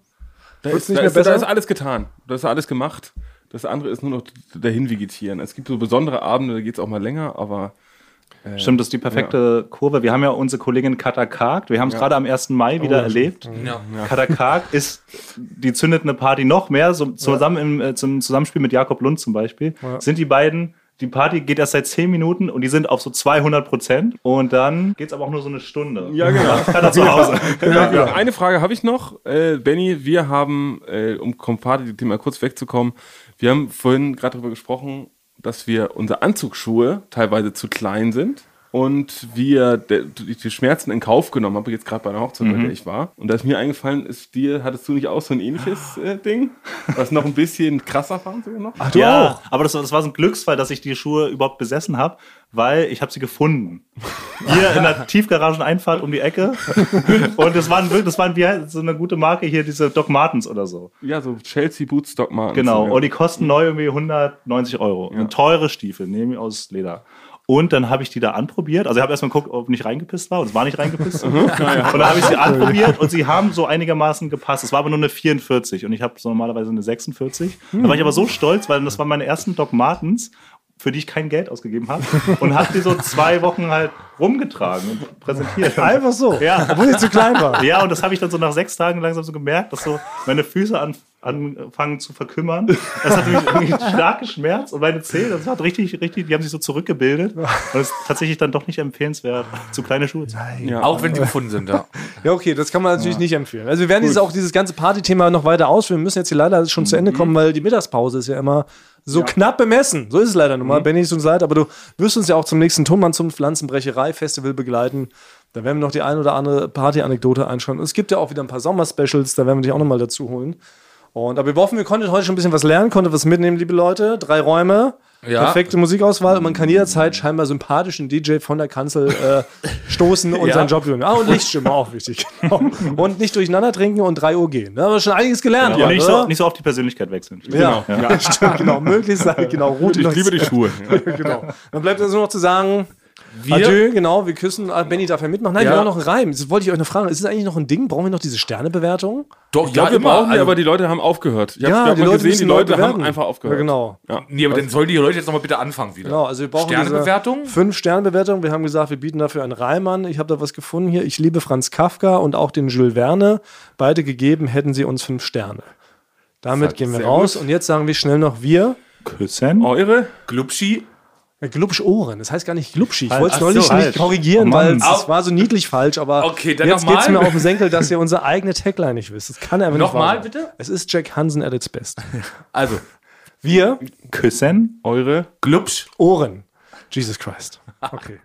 da, Wird's ist, nicht da, mehr ist, da besser? ist alles getan. Da ist alles gemacht. Das andere ist nur noch dahin vegetieren. Es gibt so besondere Abende, da geht es auch mal länger, aber Stimmt, das ist die perfekte Kurve. Wir haben ja unsere Kollegin Katha Karg. Wir haben es gerade am 1. Mai wieder erlebt. ja. Katha Karg ist, die zündet eine Party noch mehr, so, zusammen im, äh, zum Zusammenspiel mit Jakob Lund zum Beispiel. Sind die beiden, die Party geht erst seit 10 Minuten und die sind auf so 200 Prozent. Und dann geht es aber auch nur so eine Stunde. Ja, genau. Kann er zu Hause. Ja, ja. Eine Frage habe ich noch. Äh, Benny, wir haben, äh, um vom Party-Thema kurz wegzukommen, wir haben vorhin gerade darüber gesprochen, dass wir unsere Anzugsschuhe teilweise zu klein sind. Und wir der, die, Schmerzen in Kauf genommen haben, jetzt gerade bei einer Hochzeit, bei der ich war. Und da ist mir eingefallen, ist dir, hattest du nicht auch so ein ähnliches äh, Ding? Was noch ein bisschen krasser fand sogar noch? Ach, du ja, auch. aber das, das war so ein Glücksfall, dass ich die Schuhe überhaupt besessen habe, weil ich habe sie gefunden. Hier in der Tiefgarageneinfahrt um die Ecke. Und das waren wirklich, das waren wie heißt so eine gute Marke hier, diese Doc Martens oder so. Ja, so Chelsea Boots Stock Martens. Genau. Ja. Und die kosten neu irgendwie 190 Euro. Eine teure Stiefel, nehmen wir aus Leder. Und dann habe ich die da anprobiert. Also ich habe erstmal geguckt, ob nicht reingepisst war. Und es war nicht reingepisst. Und dann habe ich sie anprobiert und sie haben so einigermaßen gepasst. Es war aber nur eine 44 und ich habe so normalerweise eine 46. Da war ich aber so stolz, weil das waren meine ersten Doc Martens, für die ich kein Geld ausgegeben habe. Und habe die so zwei Wochen halt rumgetragen und präsentiert. Einfach so. Ja. Obwohl sie zu klein war. Ja, und das habe ich dann so nach sechs Tagen langsam so gemerkt, dass so meine Füße an, anfangen zu verkümmern. Das hat mich irgendwie stark geschmerzt und meine Zähne, das hat richtig, richtig, die haben sich so zurückgebildet. Und es ist tatsächlich dann doch nicht empfehlenswert, zu kleine Schuhe zu haben. Ja. Auch wenn die gefunden sind, ja. Ja, okay, das kann man natürlich nicht empfehlen. Also wir werden dieses, auch dieses ganze Partythema noch weiter ausführen. Wir müssen jetzt hier leider schon zu Ende kommen, weil die Mittagspause ist ja immer so knapp bemessen. So ist es leider nun mal. Benny, es tut uns leid, aber du wirst uns ja auch zum nächsten Tonmann zum Pflanzenbrecherei-Festival begleiten. Da werden wir noch die ein oder andere Party-Anekdote einschauen. Und es gibt ja auch wieder ein paar Sommer-Specials, da werden wir dich auch nochmal dazu holen. Und aber wir hoffen, wir konnten heute schon ein bisschen was lernen, konntet was mitnehmen, liebe Leute. Drei Räume, Ja. perfekte Musikauswahl und man kann jederzeit scheinbar sympathischen DJ von der Kanzel äh, stoßen und Ja. seinen Job tun. Ah, und Lichtstimme, auch wichtig. Genau. Und nicht durcheinander trinken und 3 Uhr gehen. Da haben wir schon einiges gelernt. Und heute, nicht, so, nicht so oft die Persönlichkeit wechseln. Ja, ja. stimmt, genau. Möglichst, genau, rote Ich liebe die Schuhe. genau. Dann bleibt uns nur noch zu sagen, Wir, Adieu, genau, wir küssen. Ah, Benny darf ja mitmachen. Nein, Ja. wir haben noch einen Reim. Das wollte ich euch noch fragen. Ist es eigentlich noch ein Ding? Brauchen wir noch diese Sternebewertung? doch, Ich glaube, wir brauchen die, also- aber die Leute haben aufgehört. Ich Ja, die Leute gesehen, die Leute haben einfach aufgehört. Ja, genau. Ja. Nee, aber dann sollen die Leute jetzt nochmal bitte anfangen wieder. Genau, also wir brauchen Sternebewertung? diese fünf Sternebewertung. Wir haben gesagt, wir bieten dafür einen Reim an. Ich habe da was gefunden hier. Ich liebe Franz Kafka und auch den Jules Verne. Beide gegeben hätten sie uns fünf Sterne. Damit gehen wir gut. raus. Und jetzt sagen wir schnell noch wir. Küssen. Eure? Glubschi, Ja, Glubsch Ohren. Das heißt gar nicht Glubschi. Ich wollte es neulich so, nicht falsch. korrigieren, Oh weil es war so niedlich falsch. Aber Okay, jetzt geht es mir auf den Senkel, dass ihr unsere eigene Tagline nicht wisst. Das kann einfach nicht Nochmal, wahr sein. bitte? Es ist Jack Hansen at its best. also Wir Küssen. Eure? Glubsch, Ohren. Jesus Christ. Okay.